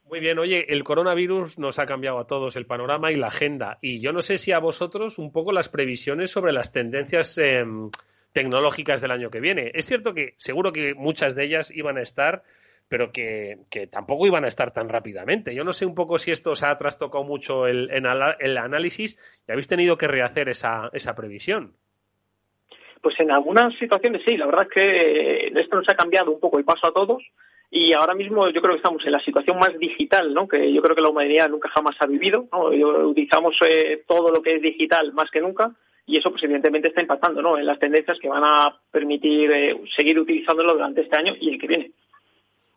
Muy bien, oye, el coronavirus nos ha cambiado a todos el panorama y la agenda. Y yo no sé si a vosotros un poco las previsiones sobre las tendencias em, tecnológicas del año que viene. Es cierto que seguro que muchas de ellas iban a estar, pero que, tampoco iban a estar tan rápidamente. Yo no sé un poco si esto os ha trastocado mucho el, el análisis y habéis tenido que rehacer esa, esa previsión. Pues en algunas situaciones sí, la verdad es que esto nos ha cambiado un poco el paso a todos y ahora mismo yo creo que estamos en la situación más digital, ¿no? que yo creo que la humanidad nunca jamás ha vivido. ¿no? Utilizamos eh, todo lo que es digital más que nunca y eso pues evidentemente está impactando ¿no? en las tendencias que van a permitir eh, seguir utilizándolo durante este año y el que viene.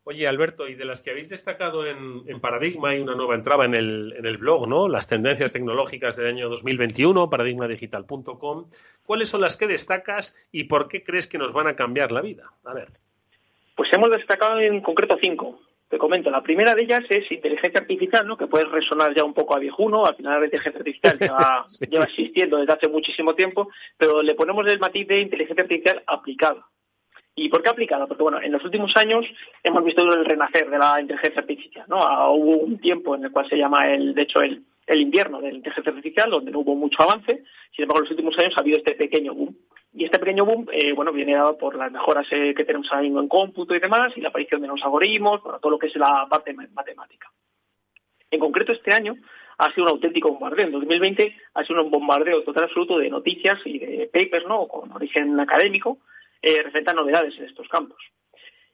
Oye, Alberto, y de las que habéis destacado en, Paradigma, hay una nueva entrada en el, en el blog, ¿no? Las tendencias tecnológicas del año 2021, paradigmadigital.com. ¿Cuáles son las que destacas y por qué crees que nos van a cambiar la vida? A ver. Pues hemos destacado en concreto cinco. Te comento, la primera de ellas es inteligencia artificial, ¿no? que puede resonar ya un poco a viejuno, al final la inteligencia artificial lleva, existiendo desde hace muchísimo tiempo, pero le ponemos el matiz de inteligencia artificial aplicada. ¿Y por qué aplicada? Porque bueno, en los últimos años hemos visto el renacer de la inteligencia artificial, ¿no? Ah, hubo un tiempo en el cual se llama el, de hecho, el, el invierno de la inteligencia artificial, donde no hubo mucho avance, sin embargo en los últimos años ha habido este pequeño boom. Y este pequeño boom, eh, bueno, viene dado por las mejoras eh, que tenemos ahora mismo en cómputo y demás, y la aparición de los algoritmos, bueno, todo lo que es la parte matemática. En concreto, este año ha sido un auténtico bombardeo. En 2020 ha sido un bombardeo total absoluto de noticias y de papers, ¿no? Con origen académico, eh, novedades en estos campos.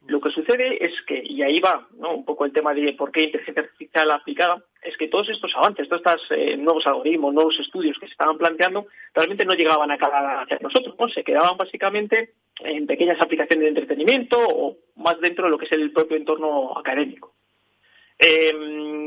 Lo que sucede es que, y ahí va ¿no? un poco el tema de por qué inteligencia artificial aplicada, es que todos estos avances, todos estos eh, nuevos algoritmos, nuevos estudios que se estaban planteando, realmente no llegaban a calar hacia nosotros, ¿no? se quedaban básicamente en pequeñas aplicaciones de entretenimiento o más dentro de lo que es el propio entorno académico. Eh,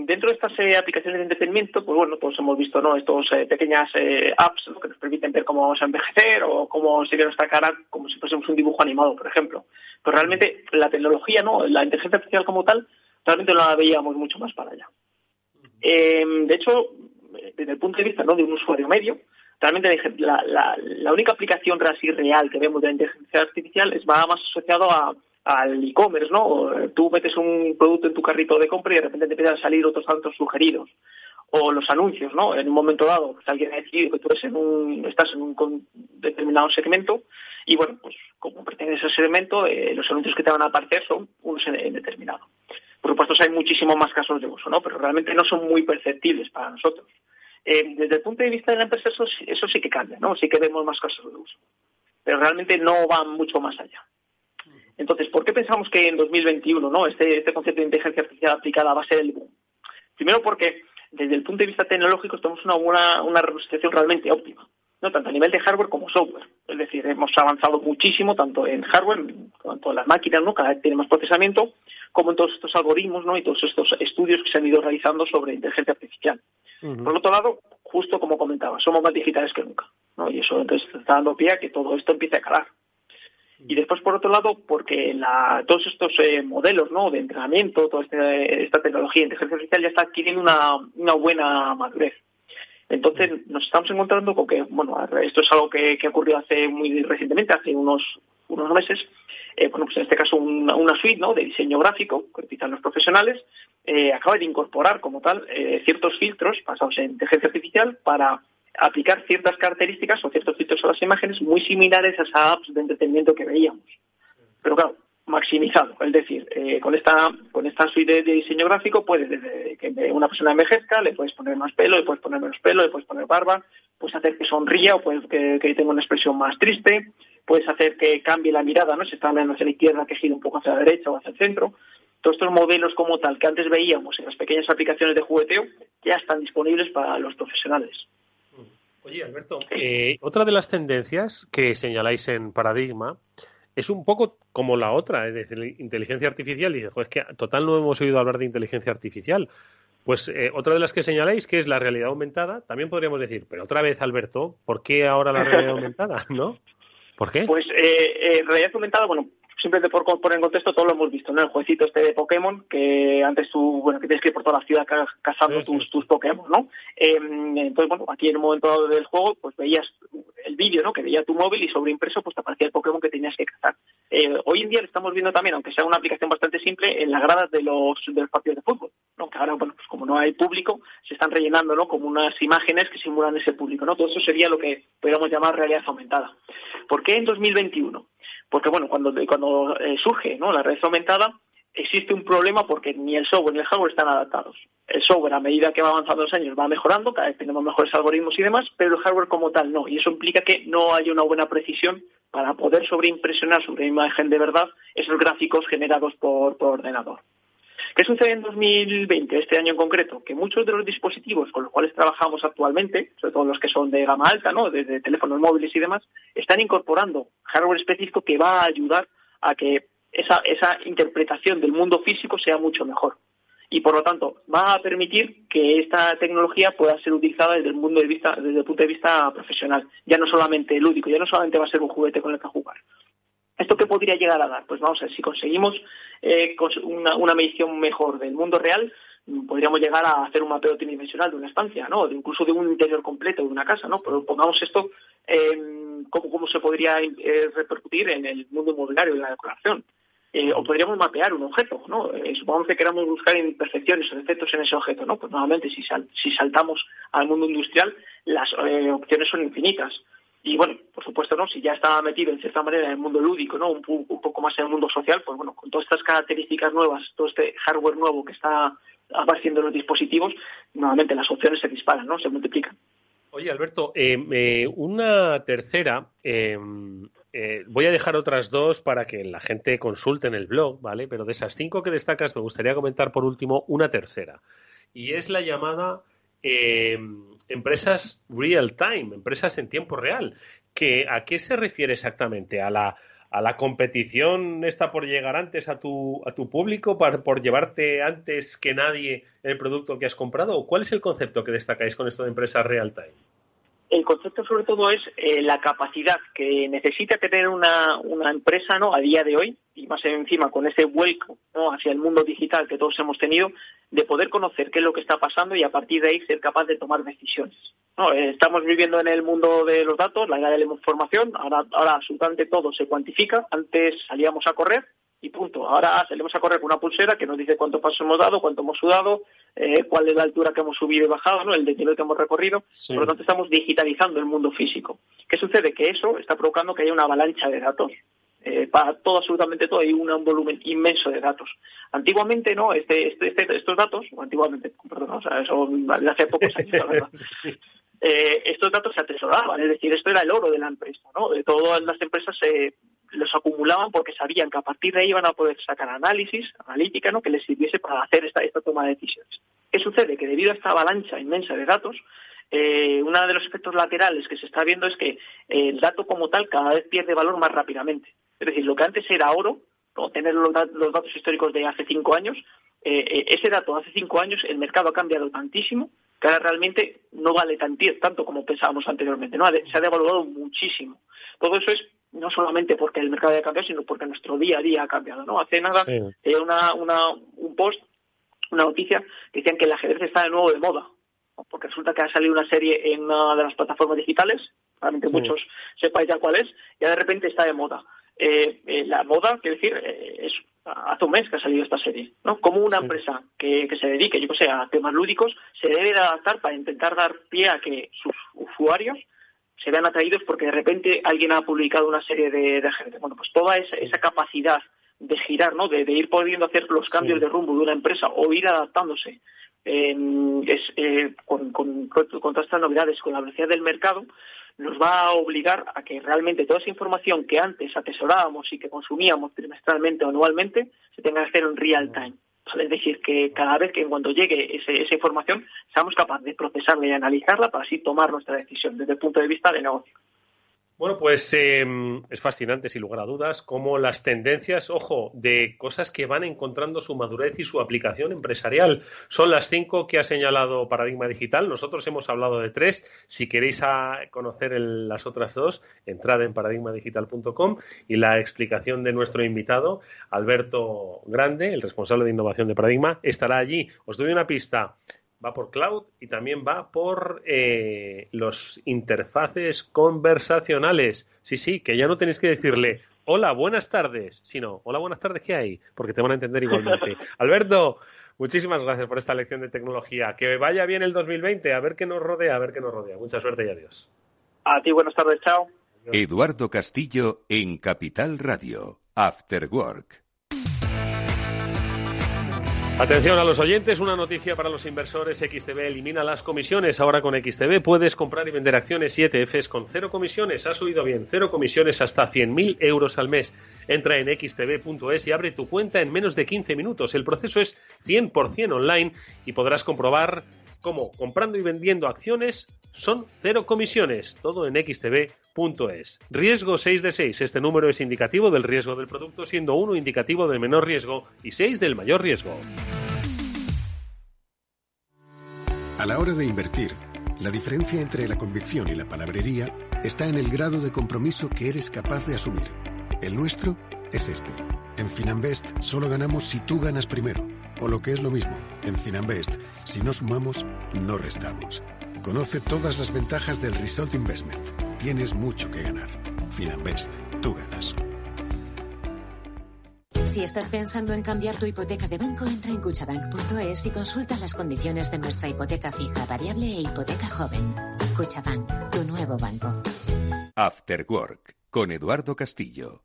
dentro de estas eh, aplicaciones de entretenimiento, pues bueno, todos hemos visto ¿no? Estas eh, pequeñas eh, apps que nos permiten ver cómo vamos a envejecer o cómo se ve nuestra cara como si fuésemos un dibujo animado, por ejemplo. Pero realmente la tecnología, ¿no? la inteligencia artificial como tal, realmente no la veíamos mucho más para allá. de hecho, desde el punto de vista ¿no? de un usuario medio, realmente la, la, la única aplicación real que vemos de la inteligencia artificial es va más asociado a al e-commerce, ¿no? Tú metes un producto en tu carrito de compra y de repente te empiezan a salir otros tantos sugeridos. O los anuncios, ¿no? En un momento dado, pues alguien ha decidido que tú eres en un, estás en un determinado segmento y, bueno, pues como perteneces a ese segmento, eh, los anuncios que te van a aparecer son unos en, determinado. Por supuesto, hay muchísimos más casos de uso, ¿no? Pero realmente no son muy perceptibles para nosotros. Eh, desde el punto de vista de la empresa, eso, eso sí que cambia, ¿no? Sí que vemos más casos de uso. Pero realmente no van mucho más allá. Entonces, ¿por qué pensamos que en 2021 ¿no? este, este concepto de inteligencia artificial aplicada va a ser el boom? Primero porque desde el punto de vista tecnológico estamos en una, una situación realmente óptima, ¿no? tanto a nivel de hardware como software. Es decir, hemos avanzado muchísimo tanto en hardware, tanto en las máquinas, ¿no? cada vez tiene más procesamiento, como en todos estos algoritmos ¿no? y todos estos estudios que se han ido realizando sobre inteligencia artificial. Por otro lado, justo como comentaba, somos más digitales que nunca. ¿no? Y eso entonces está dando pie a que todo esto empiece a calar. Y después, por otro lado, porque la, todos estos eh, modelos ¿no? de entrenamiento, toda este, esta tecnología de inteligencia artificial ya está adquiriendo una, una buena madurez. Entonces nos estamos encontrando con que, bueno, esto es algo que, que ocurrió hace muy recientemente, hace unos, unos meses. Eh, bueno, pues en este caso una, una suite ¿no? de diseño gráfico que utilizan los profesionales eh, acaba de incorporar como tal eh, ciertos filtros basados en inteligencia artificial para aplicar ciertas características o ciertos filtros a las imágenes muy similares a esas apps de entretenimiento que veíamos. Pero claro, maximizado. Es decir, eh, con esta con esta suite de, diseño gráfico puedes desde que una persona envejezca, le puedes poner más pelo, le puedes poner menos pelo, le puedes poner barba, puedes hacer que sonría o puedes que, tenga una expresión más triste, puedes hacer que cambie la mirada, ¿no? Si está mirando hacia la izquierda, que gire un poco hacia la derecha o hacia el centro. Todos estos modelos como tal que antes veíamos en las pequeñas aplicaciones de jugueteo ya están disponibles para los profesionales. Oye, Alberto, eh, otra de las tendencias que señaláis en Paradigma es un poco como la otra, es decir, inteligencia artificial. Y es que total no hemos oído hablar de inteligencia artificial. Pues eh, otra de las que señaláis, que es la realidad aumentada, también podríamos decir, pero otra vez, Alberto, ¿por qué ahora la realidad aumentada? ¿No? ¿Por qué? Pues eh, eh, realidad aumentada, bueno, simplemente por poner en contexto, todo lo hemos visto, ¿no? El jueguecito este de Pokémon, que antes tú, bueno, que tienes que ir por toda la ciudad cazando tus, tus Pokémon, ¿no? Em, entonces, bueno, aquí en un momento dado del juego, pues veías el vídeo, ¿no? Que veía tu móvil y sobre impreso, pues aparecía el Pokémon que tenías que cazar. Eh, hoy en día lo estamos viendo también, aunque sea una aplicación bastante simple, en las gradas de los, de los partidos de fútbol, ¿no? Que ahora, bueno, pues como no hay público, se están rellenando, ¿no? Como unas imágenes que simulan ese público, ¿no? Todo eso sería lo que podríamos llamar realidad aumentada. ¿Por qué en 2021? Porque, bueno, cuando, cuando eh, surge ¿no? la red aumentada, existe un problema porque ni el software ni el hardware están adaptados. El software, a medida que va avanzando los años, va mejorando, cada vez tenemos mejores algoritmos y demás, pero el hardware como tal no. Y eso implica que no hay una buena precisión para poder sobreimpresionar sobre imagen de verdad esos gráficos generados por, por ordenador. ¿Qué sucede en 2020, este año en concreto? Que muchos de los dispositivos con los cuales trabajamos actualmente, sobre todo los que son de gama alta, ¿no? desde teléfonos móviles y demás, están incorporando hardware específico que va a ayudar a que esa, esa interpretación del mundo físico sea mucho mejor. Y por lo tanto, va a permitir que esta tecnología pueda ser utilizada desde el, mundo de vista, desde el punto de vista profesional, ya no solamente lúdico, ya no solamente va a ser un juguete con el que jugar. ¿Esto qué podría llegar a dar? Pues vamos a ver, si conseguimos eh, una, medición mejor del mundo real, podríamos llegar a hacer un mapeo tridimensional de una estancia, ¿no? incluso de un interior completo de una casa, ¿no? Pero pongamos esto, eh, ¿cómo, se podría eh, repercutir en el mundo inmobiliario y la decoración. Eh, o podríamos mapear un objeto, ¿no? supongamos que queramos buscar imperfecciones o defectos en ese objeto, ¿no? Pues nuevamente, si, si saltamos al mundo industrial, las opciones son infinitas. Y bueno, por supuesto, ¿no? Si ya estaba metido en cierta manera en el mundo lúdico, ¿no? Un, poco más en el mundo social, pues bueno, con todas estas características nuevas, todo este hardware nuevo que está apareciendo en los dispositivos, nuevamente las opciones se disparan, ¿no? Se multiplican. Oye, Alberto, eh, eh, una tercera, em, eh, voy a dejar otras dos para que la gente consulte en el blog, ¿vale? Pero de esas cinco que destacas, me gustaría comentar por último una tercera. Y es la llamada em, empresas real time, empresas en tiempo real. Que, ¿A qué se refiere exactamente? ¿A la, a la competición está por llegar antes a tu, a tu público, para, por llevarte antes que nadie el producto que has comprado? ¿O cuál es el concepto que destacáis con esto de empresas real time? El concepto sobre todo es eh, la capacidad que necesita tener una, una, empresa ¿no? a día de hoy, y más encima con ese vuelco ¿no? hacia el mundo digital que todos hemos tenido, de poder conocer qué es lo que está pasando y a partir de ahí ser capaz de tomar decisiones. ¿no? Eh, estamos viviendo en el mundo de los datos, la era de la información, ahora, ahora absolutamente todo se cuantifica, antes salíamos a correr y punto. Ahora salimos a correr con una pulsera que nos dice cuánto paso hemos dado, cuánto hemos sudado, eh, cuál es la altura que hemos subido y bajado, ¿no? el desnivel que hemos recorrido. Por lo tanto, estamos digitalizando el mundo físico. ¿Qué sucede? Que eso está provocando que haya una avalancha de datos. Eh, para todo, absolutamente todo, hay un, volumen inmenso de datos. Antiguamente, ¿no? Este, este, este estos datos, o antiguamente, perdón, o sea, eso hace pocos años, la verdad. Eh, estos datos se atesoraban, es decir, esto era el oro de la empresa, ¿no? De todas las empresas se los acumulaban porque sabían que a partir de ahí iban a poder sacar análisis, analítica, ¿no? que les sirviese para hacer esta, esta toma de decisiones. ¿Qué sucede? Que debido a esta avalancha inmensa de datos, eh, uno de los efectos laterales que se está viendo es que el dato como tal cada vez pierde valor más rápidamente. Es decir, lo que antes era oro, o tener los, datos históricos de hace cinco años, eh, eh, ese dato hace cinco años el mercado ha cambiado tantísimo que ahora realmente no vale tanto como pensábamos anteriormente. ¿no? Se ha devaluado muchísimo. Todo eso es no solamente porque el mercado haya cambiado, sino porque nuestro día a día ha cambiado. ¿no? Hace nada eh, una, una, un post, una noticia, que decían que el ajedrez está de nuevo de moda, porque resulta que ha salido una serie en una de las plataformas digitales, probablemente muchos sepáis ya cuál es, y de repente está de moda. Eh, eh, la moda, quiero decir, es hace un mes que ha salido esta serie, ¿no? Como una empresa que, que, se dedique, yo que sé, a temas lúdicos, se debe de adaptar para intentar dar pie a que sus usuarios se vean atraídos porque de repente alguien ha publicado una serie de, de gente. Bueno, pues toda esa, capacidad de girar, ¿no? De, ir pudiendo hacer los cambios de rumbo de una empresa o ir adaptándose es, eh, con, con, todas estas novedades, con la velocidad del mercado, nos va a obligar a que realmente toda esa información que antes atesorábamos y que consumíamos trimestralmente o anualmente se tenga que hacer en real time. Es decir, que cada vez que en cuanto llegue esa información, seamos capaces de procesarla y analizarla para así tomar nuestra decisión desde el punto de vista de negocio. Bueno, pues em, es fascinante, sin lugar a dudas, cómo las tendencias, ojo, de cosas que van encontrando su madurez y su aplicación empresarial. Son las cinco que ha señalado Paradigma Digital. Nosotros hemos hablado de tres. Si queréis conocer las otras dos, entrad en paradigmadigital.com y la explicación de nuestro invitado, Alberto Grande, el responsable de innovación de Paradigma, estará allí. Os doy una pista va por cloud y también va por eh, los interfaces conversacionales. Sí, sí, que ya no tenéis que decirle hola, buenas tardes, sino hola, buenas tardes, ¿qué hay? Porque te van a entender igualmente. Alberto, muchísimas gracias por esta lección de tecnología. Que vaya bien el 2020, a ver qué nos rodea, a ver qué nos rodea. Mucha suerte y adiós. A ti, buenas tardes, chao. Eduardo Castillo en Capital Radio, After Work. Atención a los oyentes, una noticia para los inversores. XTB elimina las comisiones. Ahora con XTB puedes comprar y vender acciones y ETFs con cero comisiones. Has oído bien, cero comisiones hasta 100.000 euros al mes. Entra en xtb.es y abre tu cuenta en menos de 15 minutos. El proceso es 100% online y podrás comprobar cómo comprando y vendiendo acciones son cero comisiones. Todo en xtb.es. Riesgo 6 de 6. Este número es indicativo del riesgo del producto, siendo 1 indicativo del menor riesgo y 6 del mayor riesgo. A la hora de invertir, la diferencia entre la convicción y la palabrería está en el grado de compromiso que eres capaz de asumir. El nuestro es este. En Finanbest solo ganamos si tú ganas primero. O lo que es lo mismo, en Finanbest, si no sumamos, no restamos. Conoce todas las ventajas del Result Investment. Tienes mucho que ganar. Finanbest, tú ganas. Si estás pensando en cambiar tu hipoteca de banco, entra en cuchabank.es y consulta las condiciones de nuestra hipoteca fija, variable e hipoteca joven. Cuchabank, tu nuevo banco. After Work, con Eduardo Castillo.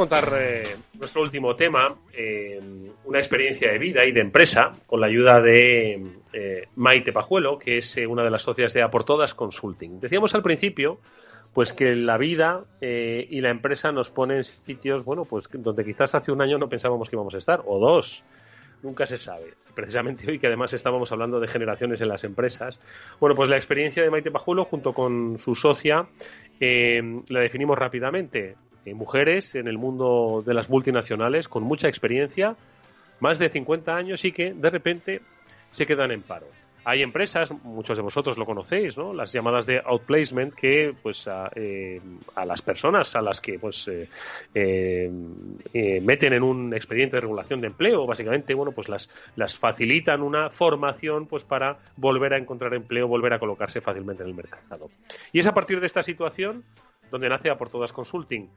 Contar eh, nuestro último tema, eh, una experiencia de vida y de empresa, con la ayuda de eh, Maite Pajuelo, que es una de las socias de Aportodas Consulting. Decíamos al principio, pues que la vida y la empresa nos ponen sitios, bueno, pues donde quizás hace un año no pensábamos que íbamos a estar, o dos. Nunca se sabe. Precisamente hoy que además estábamos hablando de generaciones en las empresas. Bueno, pues la experiencia de Maite Pajuelo junto con su socia la definimos rápidamente. Eh, mujeres en el mundo de las multinacionales con mucha experiencia, más de 50 años y que de repente se quedan en paro. Hay empresas, muchos de vosotros lo conocéis, ¿no? Las llamadas de outplacement que, pues, a, eh, las personas a las que, pues, eh, meten en un expediente de regulación de empleo, básicamente, bueno, pues las, las facilitan una formación, pues, para volver a encontrar empleo, volver a colocarse fácilmente en el mercado. Y es a partir de esta situación donde nace a por todas Consulting.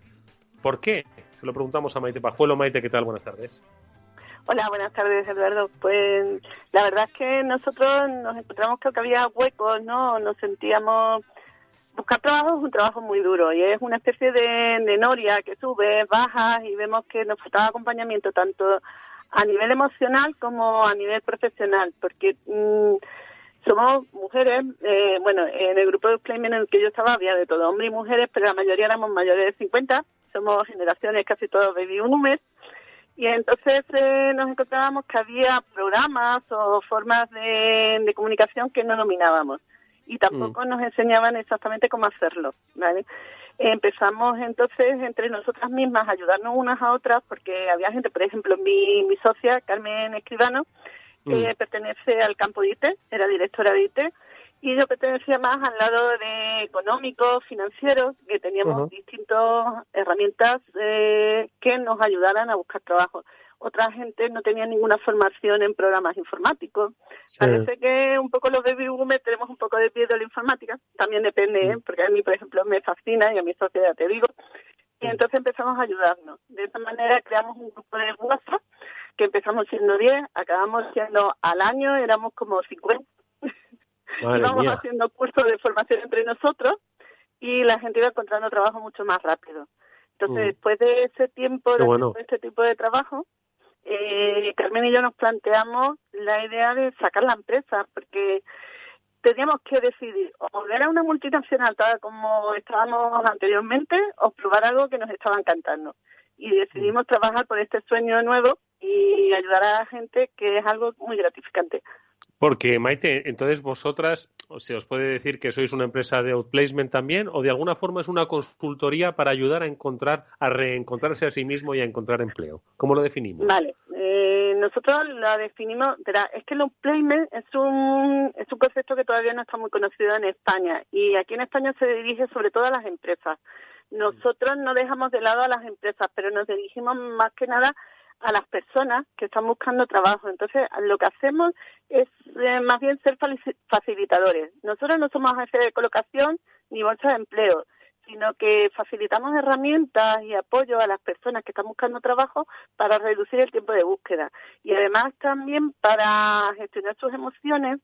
¿Por qué? Se lo preguntamos a Maite Pajuelo. Maite, ¿qué tal? Buenas tardes. Hola, buenas tardes, Eduardo. Pues la verdad es que nosotros nos encontramos que había huecos, ¿no? Nos sentíamos... Buscar trabajo es un trabajo muy duro y es una especie de, noria que sube, baja y vemos que nos faltaba acompañamiento tanto a nivel emocional como a nivel profesional, porque mm, somos mujeres, eh, bueno, en el grupo de Playmen en el que yo estaba había de todo, hombres y mujeres, pero la mayoría éramos mayores de 50, somos generaciones casi todos baby boomers, y entonces eh, nos encontrábamos que había programas o formas de, comunicación que no dominábamos y tampoco mm. nos enseñaban exactamente cómo hacerlo, ¿vale? Empezamos entonces entre nosotras mismas a ayudarnos unas a otras porque había gente, por ejemplo, mi, mi socia, Carmen Escribano, que mm. pertenece al campo de IT, era directora de IT, y yo pertenecía más al lado de económico, financiero, que teníamos distintas herramientas eh, que nos ayudaran a buscar trabajo. Otra gente no tenía ninguna formación en programas informáticos. Parece que un poco los baby boomers tenemos un poco de pie de la informática. También depende, ¿eh? mm. porque a mí, por ejemplo, me fascina y a mi sociedad te digo. Y mm. entonces empezamos a ayudarnos. De esa manera creamos un grupo de WhatsApp que empezamos siendo 10, acabamos siendo al año, éramos como 50. Íbamos haciendo cursos de formación entre nosotros y la gente iba encontrando trabajo mucho más rápido. Entonces, mm. después de ese tiempo, de este tipo de trabajo, eh, Carmen y yo nos planteamos la idea de sacar la empresa, porque teníamos que decidir o volver a una multinacional tal como estábamos anteriormente o probar algo que nos estaba encantando. Y decidimos trabajar por este sueño nuevo y ayudar a la gente, que es algo muy gratificante. Porque, Maite, entonces vosotras, se os puede decir que sois una empresa de outplacement también, o de alguna forma es una consultoría para ayudar a encontrar, a reencontrarse a sí mismo y a encontrar empleo. ¿Cómo lo definimos? Vale, eh, nosotros lo definimos, es que el outplacement es un, es un concepto que todavía no está muy conocido en España, y aquí en España se dirige sobre todo a las empresas. Nosotros no dejamos de lado a las empresas, pero nos dirigimos más que nada a las personas que están buscando trabajo. Entonces, lo que hacemos es eh, más bien ser facilitadores. Nosotros no somos agentes de colocación ni bolsa de empleo, sino que facilitamos herramientas y apoyo a las personas que están buscando trabajo para reducir el tiempo de búsqueda. Y además también para gestionar sus emociones,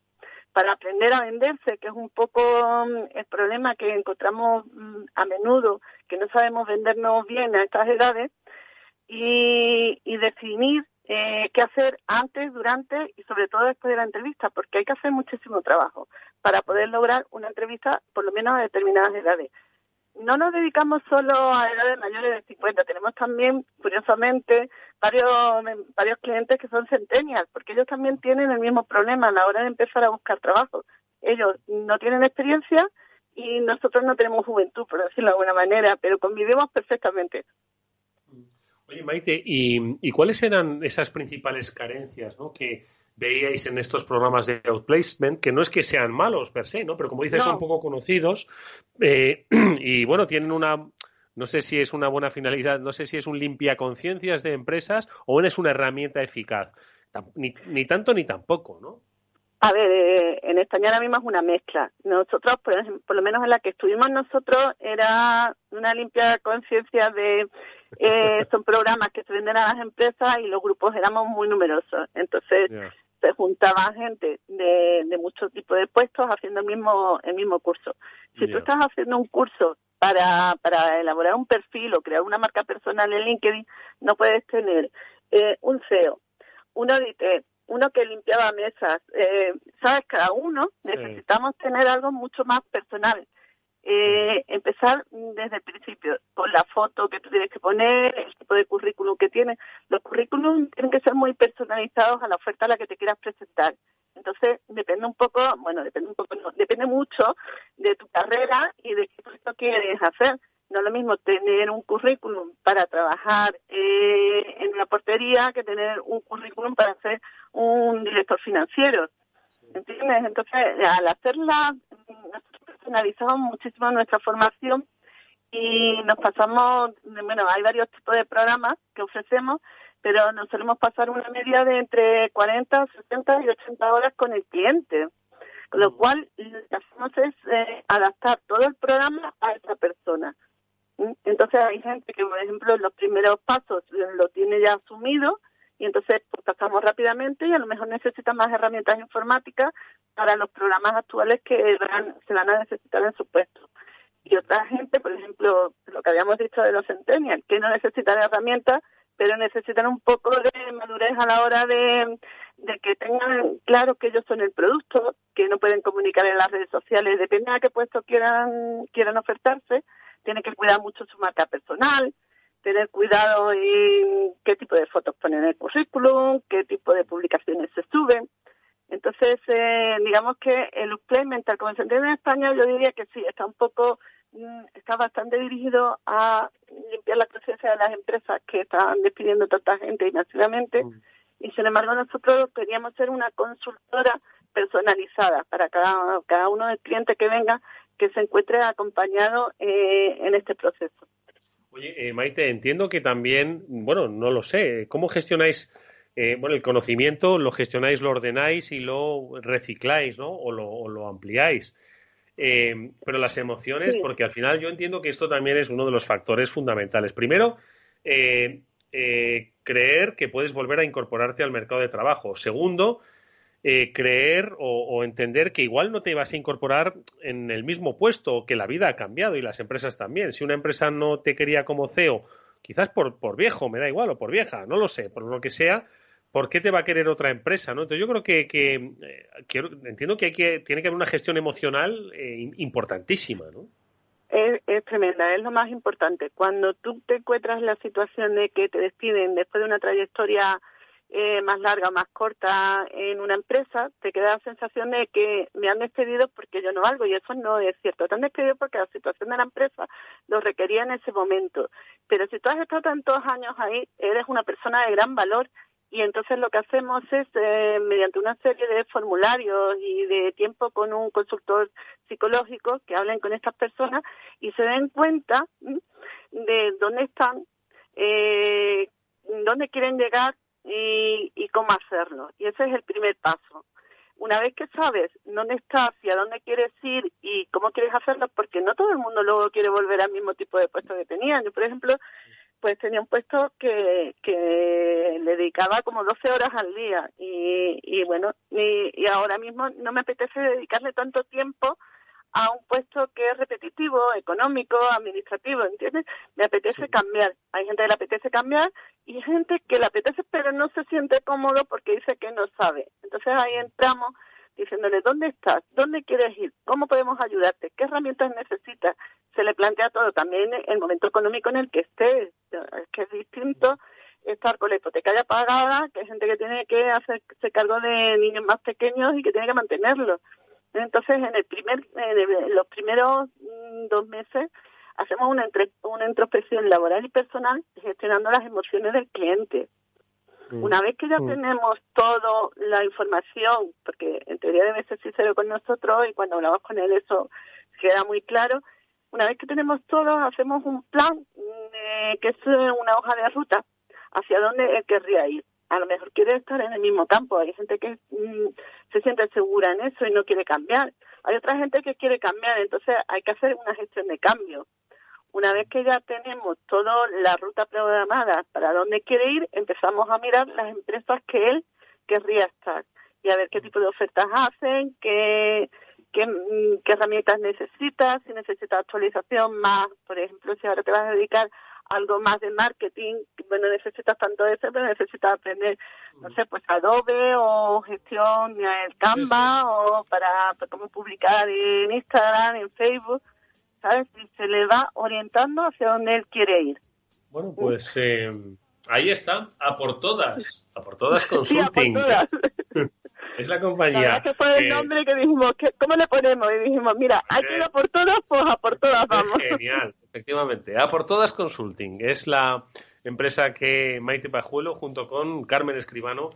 para aprender a venderse, que es un poco mm, el problema que encontramos mm, a menudo, que no sabemos vendernos bien a estas edades y, definir eh, qué hacer antes, durante y sobre todo después de la entrevista, porque hay que hacer muchísimo trabajo para poder lograr una entrevista por lo menos a determinadas edades. No nos dedicamos solo a edades mayores de 50, tenemos también, curiosamente, varios, varios clientes que son centennials, porque ellos también tienen el mismo problema a la hora de empezar a buscar trabajo. Ellos no tienen experiencia y nosotros no tenemos juventud, por decirlo de alguna manera, pero convivimos perfectamente. Oye, Maite, ¿y, cuáles eran esas principales carencias que veíais en estos programas de outplacement? Que no es que sean malos per se, ¿no? Pero como dices, son poco conocidos eh, y, bueno, tienen una... No sé si es una buena finalidad, no sé si es un limpia conciencias de empresas o es una herramienta eficaz. Ni, ni tanto ni tampoco, ¿no? A ver, eh, en España ahora mismo es una mezcla. Nosotros, por, por, lo menos en la que estuvimos nosotros, era una limpia conciencia de eh, son programas que se venden a las empresas y los grupos éramos muy numerosos. Entonces se juntaba gente de, de muchos tipos de puestos haciendo el mismo, el mismo curso. Si tú estás haciendo un curso para, para elaborar un perfil o crear una marca personal en LinkedIn, no puedes tener eh, un CEO, un editor, uno que limpiaba mesas, eh, sabes, cada uno necesitamos tener algo mucho más personal eh, empezar desde el principio, con la foto que tú tienes que poner, el tipo de currículum que tienes. Los currículums tienen que ser muy personalizados a la oferta a la que te quieras presentar. Entonces, depende un poco, bueno, depende un poco, depende mucho de tu carrera y de qué proyecto quieres hacer. No es lo mismo tener un currículum para trabajar eh, en una portería que tener un currículum para ser un director financiero. ¿Entiendes? Entonces, al hacerla, analizamos muchísimo nuestra formación y nos pasamos, bueno, hay varios tipos de programas que ofrecemos, pero nos solemos pasar una media de entre 40, 60 y 80 horas con el cliente. Con lo cual, lo que hacemos es eh, adaptar todo el programa a esa persona. ¿Mm? Entonces, hay gente que, por ejemplo, en los primeros pasos lo tiene ya asumido y entonces pues, pasamos rápidamente y a lo mejor necesita más herramientas informáticas para los programas actuales que se van a necesitar en su puesto. Y otra gente, por ejemplo, lo que habíamos dicho de los centennials, que no necesitan herramientas, pero necesitan un poco de madurez a la hora de, que tengan claro que ellos son el producto, que no pueden comunicar en las redes sociales, depende de qué puesto quieran, quieran ofertarse, tienen que cuidar mucho su marca personal, tener cuidado en qué tipo de fotos ponen en el currículum, qué tipo de publicaciones se suben. Entonces, eh, digamos que el Mental, como se entiende en España, yo diría que sí, está un poco, mm, está bastante dirigido a limpiar la conciencia de las empresas que están despidiendo tanta gente inactivamente. Mm. Y sin embargo, nosotros queríamos ser una consultora personalizada para cada, cada uno del cliente que venga que se encuentre acompañado eh, en este proceso. Oye, eh, Maite, entiendo que también, bueno, no lo sé, ¿cómo gestionáis, eh, bueno, el conocimiento, lo gestionáis, lo ordenáis y lo recicláis, ¿no? O lo, ampliáis. Eh, pero las emociones, porque al final yo entiendo que esto también es uno de los factores fundamentales. Primero, creer que puedes volver a incorporarte al mercado de trabajo. Segundo, eh, creer o, entender que igual no te vas a incorporar en el mismo puesto, que la vida ha cambiado y las empresas también. Si una empresa no te quería como CEO, quizás por, por viejo, me da igual, o por vieja, no lo sé, por lo que sea, ¿por qué te va a querer otra empresa? ¿no? Entonces yo creo que, que eh, entiendo que, hay que tiene que haber una gestión emocional eh, importantísima, ¿no? Es, es, tremenda, es lo más importante. Cuando tú te encuentras en la situación de que te despiden después de una trayectoria eh, más larga más corta en una empresa, te queda la sensación de que me han despedido porque yo no valgo y eso no es cierto. Te han despedido porque la situación de la empresa lo requería en ese momento. Pero si tú has estado tantos años ahí, eres una persona de gran valor y entonces lo que hacemos es, eh, mediante una serie de formularios y de tiempo con un consultor psicológico, que hablen con estas personas y se den cuenta de dónde están, eh, dónde quieren llegar y, y cómo hacerlo. Y ese es el primer paso. Una vez que sabes dónde estás y a dónde quieres ir y cómo quieres hacerlo, porque no todo el mundo luego quiere volver al mismo tipo de puesto que tenía. Yo, por ejemplo, pues tenía un puesto que, que le dedicaba como 12 horas al día y, y bueno, y, y ahora mismo no me apetece dedicarle tanto tiempo a un puesto que es repetitivo, económico, administrativo, ¿entiendes? Me apetece cambiar. Hay gente que le apetece cambiar y hay gente que le apetece pero no se siente cómodo porque dice que no sabe. Entonces ahí entramos diciéndole, ¿dónde estás? ¿Dónde quieres ir? ¿Cómo podemos ayudarte? ¿Qué herramientas necesitas? Se le plantea todo, también el momento económico en el que esté, es que es distinto estar con la hipoteca ya pagada, que hay gente que tiene que hacerse cargo de niños más pequeños y que tiene que mantenerlos. Entonces, en el primer, en los primeros mm, dos meses hacemos una, una introspección laboral y personal gestionando las emociones del cliente. Mm. Una vez que ya mm. tenemos toda la información, porque en teoría debe ser sincero con nosotros y cuando hablamos con él eso queda muy claro, una vez que tenemos todo, hacemos un plan eh, que es una hoja de ruta hacia dónde él querría ir a lo mejor quiere estar en el mismo campo. Hay gente que mm, se siente segura en eso y no quiere cambiar. Hay otra gente que quiere cambiar, entonces hay que hacer una gestión de cambio. Una vez que ya tenemos toda la ruta programada para dónde quiere ir, empezamos a mirar las empresas que él querría estar y a ver qué tipo de ofertas hacen, qué, qué, mm, herramientas necesitas, si necesita actualización más, por ejemplo, si ahora te vas a dedicar algo más de marketing, bueno, necesitas tanto eso, pero necesitas aprender, no sé, pues Adobe o gestión el Canva o para, cómo publicar en Instagram, en Facebook, ¿sabes? Y se le va orientando hacia donde él quiere ir. Bueno, pues eh, ahí está, a por todas, a por todas consulting. Es la compañía. Que fue el nombre que dijimos, ¿cómo le ponemos? Y dijimos, mira, hay que ir a por todas, pues a por todas vamos. Genial, efectivamente. A por todas Consulting. Es la empresa que Maite Pajuelo, junto con Carmen Escribano,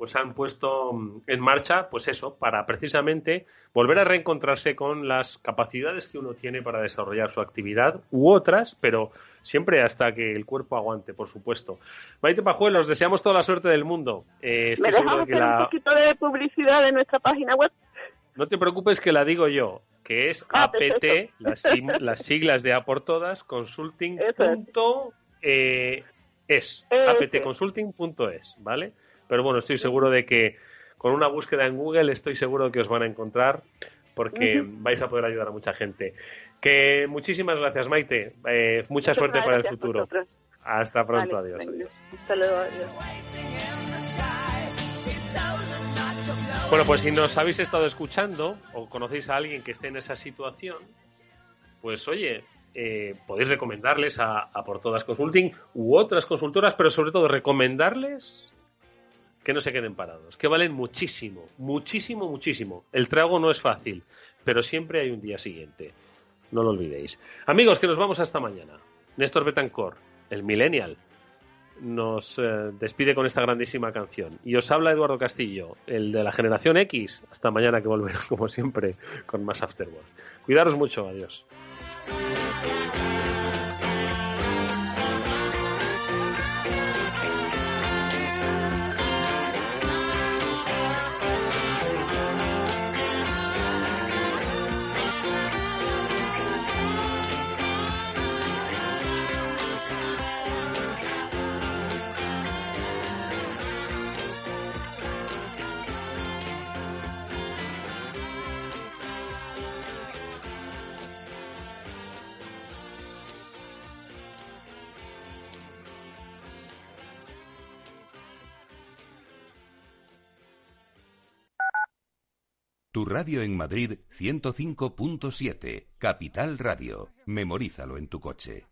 pues han puesto en marcha, pues eso, para precisamente volver a reencontrarse con las capacidades que uno tiene para desarrollar su actividad u otras, pero siempre hasta que el cuerpo aguante, por supuesto. Maite Pajuelos, deseamos toda la suerte del mundo. Eh, ¿Me dejamos hacer un poquito de publicidad de nuestra página web? No te preocupes que la digo yo, que es ah, APT, las, siglas de A por Todas, consulting.es, eh, aptconsulting.es, ¿vale? Pero bueno, estoy seguro de que con una búsqueda en Google estoy seguro de que os van a encontrar porque vais a poder ayudar a mucha gente. Que muchísimas gracias, Maite. Eh, mucha suerte para el futuro. Hasta pronto, adiós, Hasta luego, adiós. Bueno, pues si nos habéis estado escuchando o conocéis a alguien que esté en esa situación, pues oye, eh, podéis recomendarles a, a Por Todas Consulting u otras consultoras, pero sobre todo recomendarles que no se queden parados, que valen muchísimo, muchísimo, muchísimo. El trago no es fácil, pero siempre hay un día siguiente. No lo olvidéis. Amigos, que nos vamos hasta mañana. Néstor Betancor, el Millennial, nos eh, despide con esta grandísima canción. Y os habla Eduardo Castillo, el de la generación X. Hasta mañana que volveré, como siempre, con más Afterworld. Cuidaros mucho, adiós. Radio en Madrid 105.7, Capital Radio. Memorízalo en tu coche.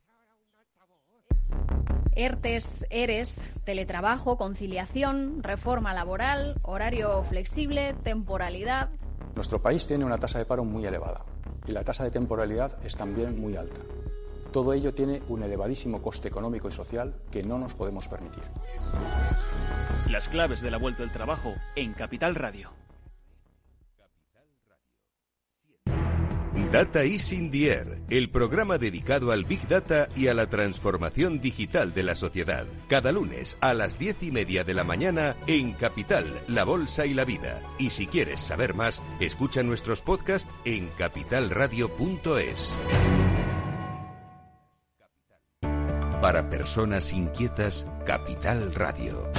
ERTES, ERES, teletrabajo, conciliación, reforma laboral, horario flexible, temporalidad. Nuestro país tiene una tasa de paro muy elevada y la tasa de temporalidad es también muy alta. Todo ello tiene un elevadísimo coste económico y social que no nos podemos permitir. Las claves de la vuelta del trabajo en Capital Radio. Data is in the air, el programa dedicado al Big Data y a la transformación digital de la sociedad. Cada lunes a las diez y media de la mañana en Capital, La Bolsa y la Vida. Y si quieres saber más, escucha nuestros podcasts en capitalradio.es. Para personas inquietas, Capital Radio.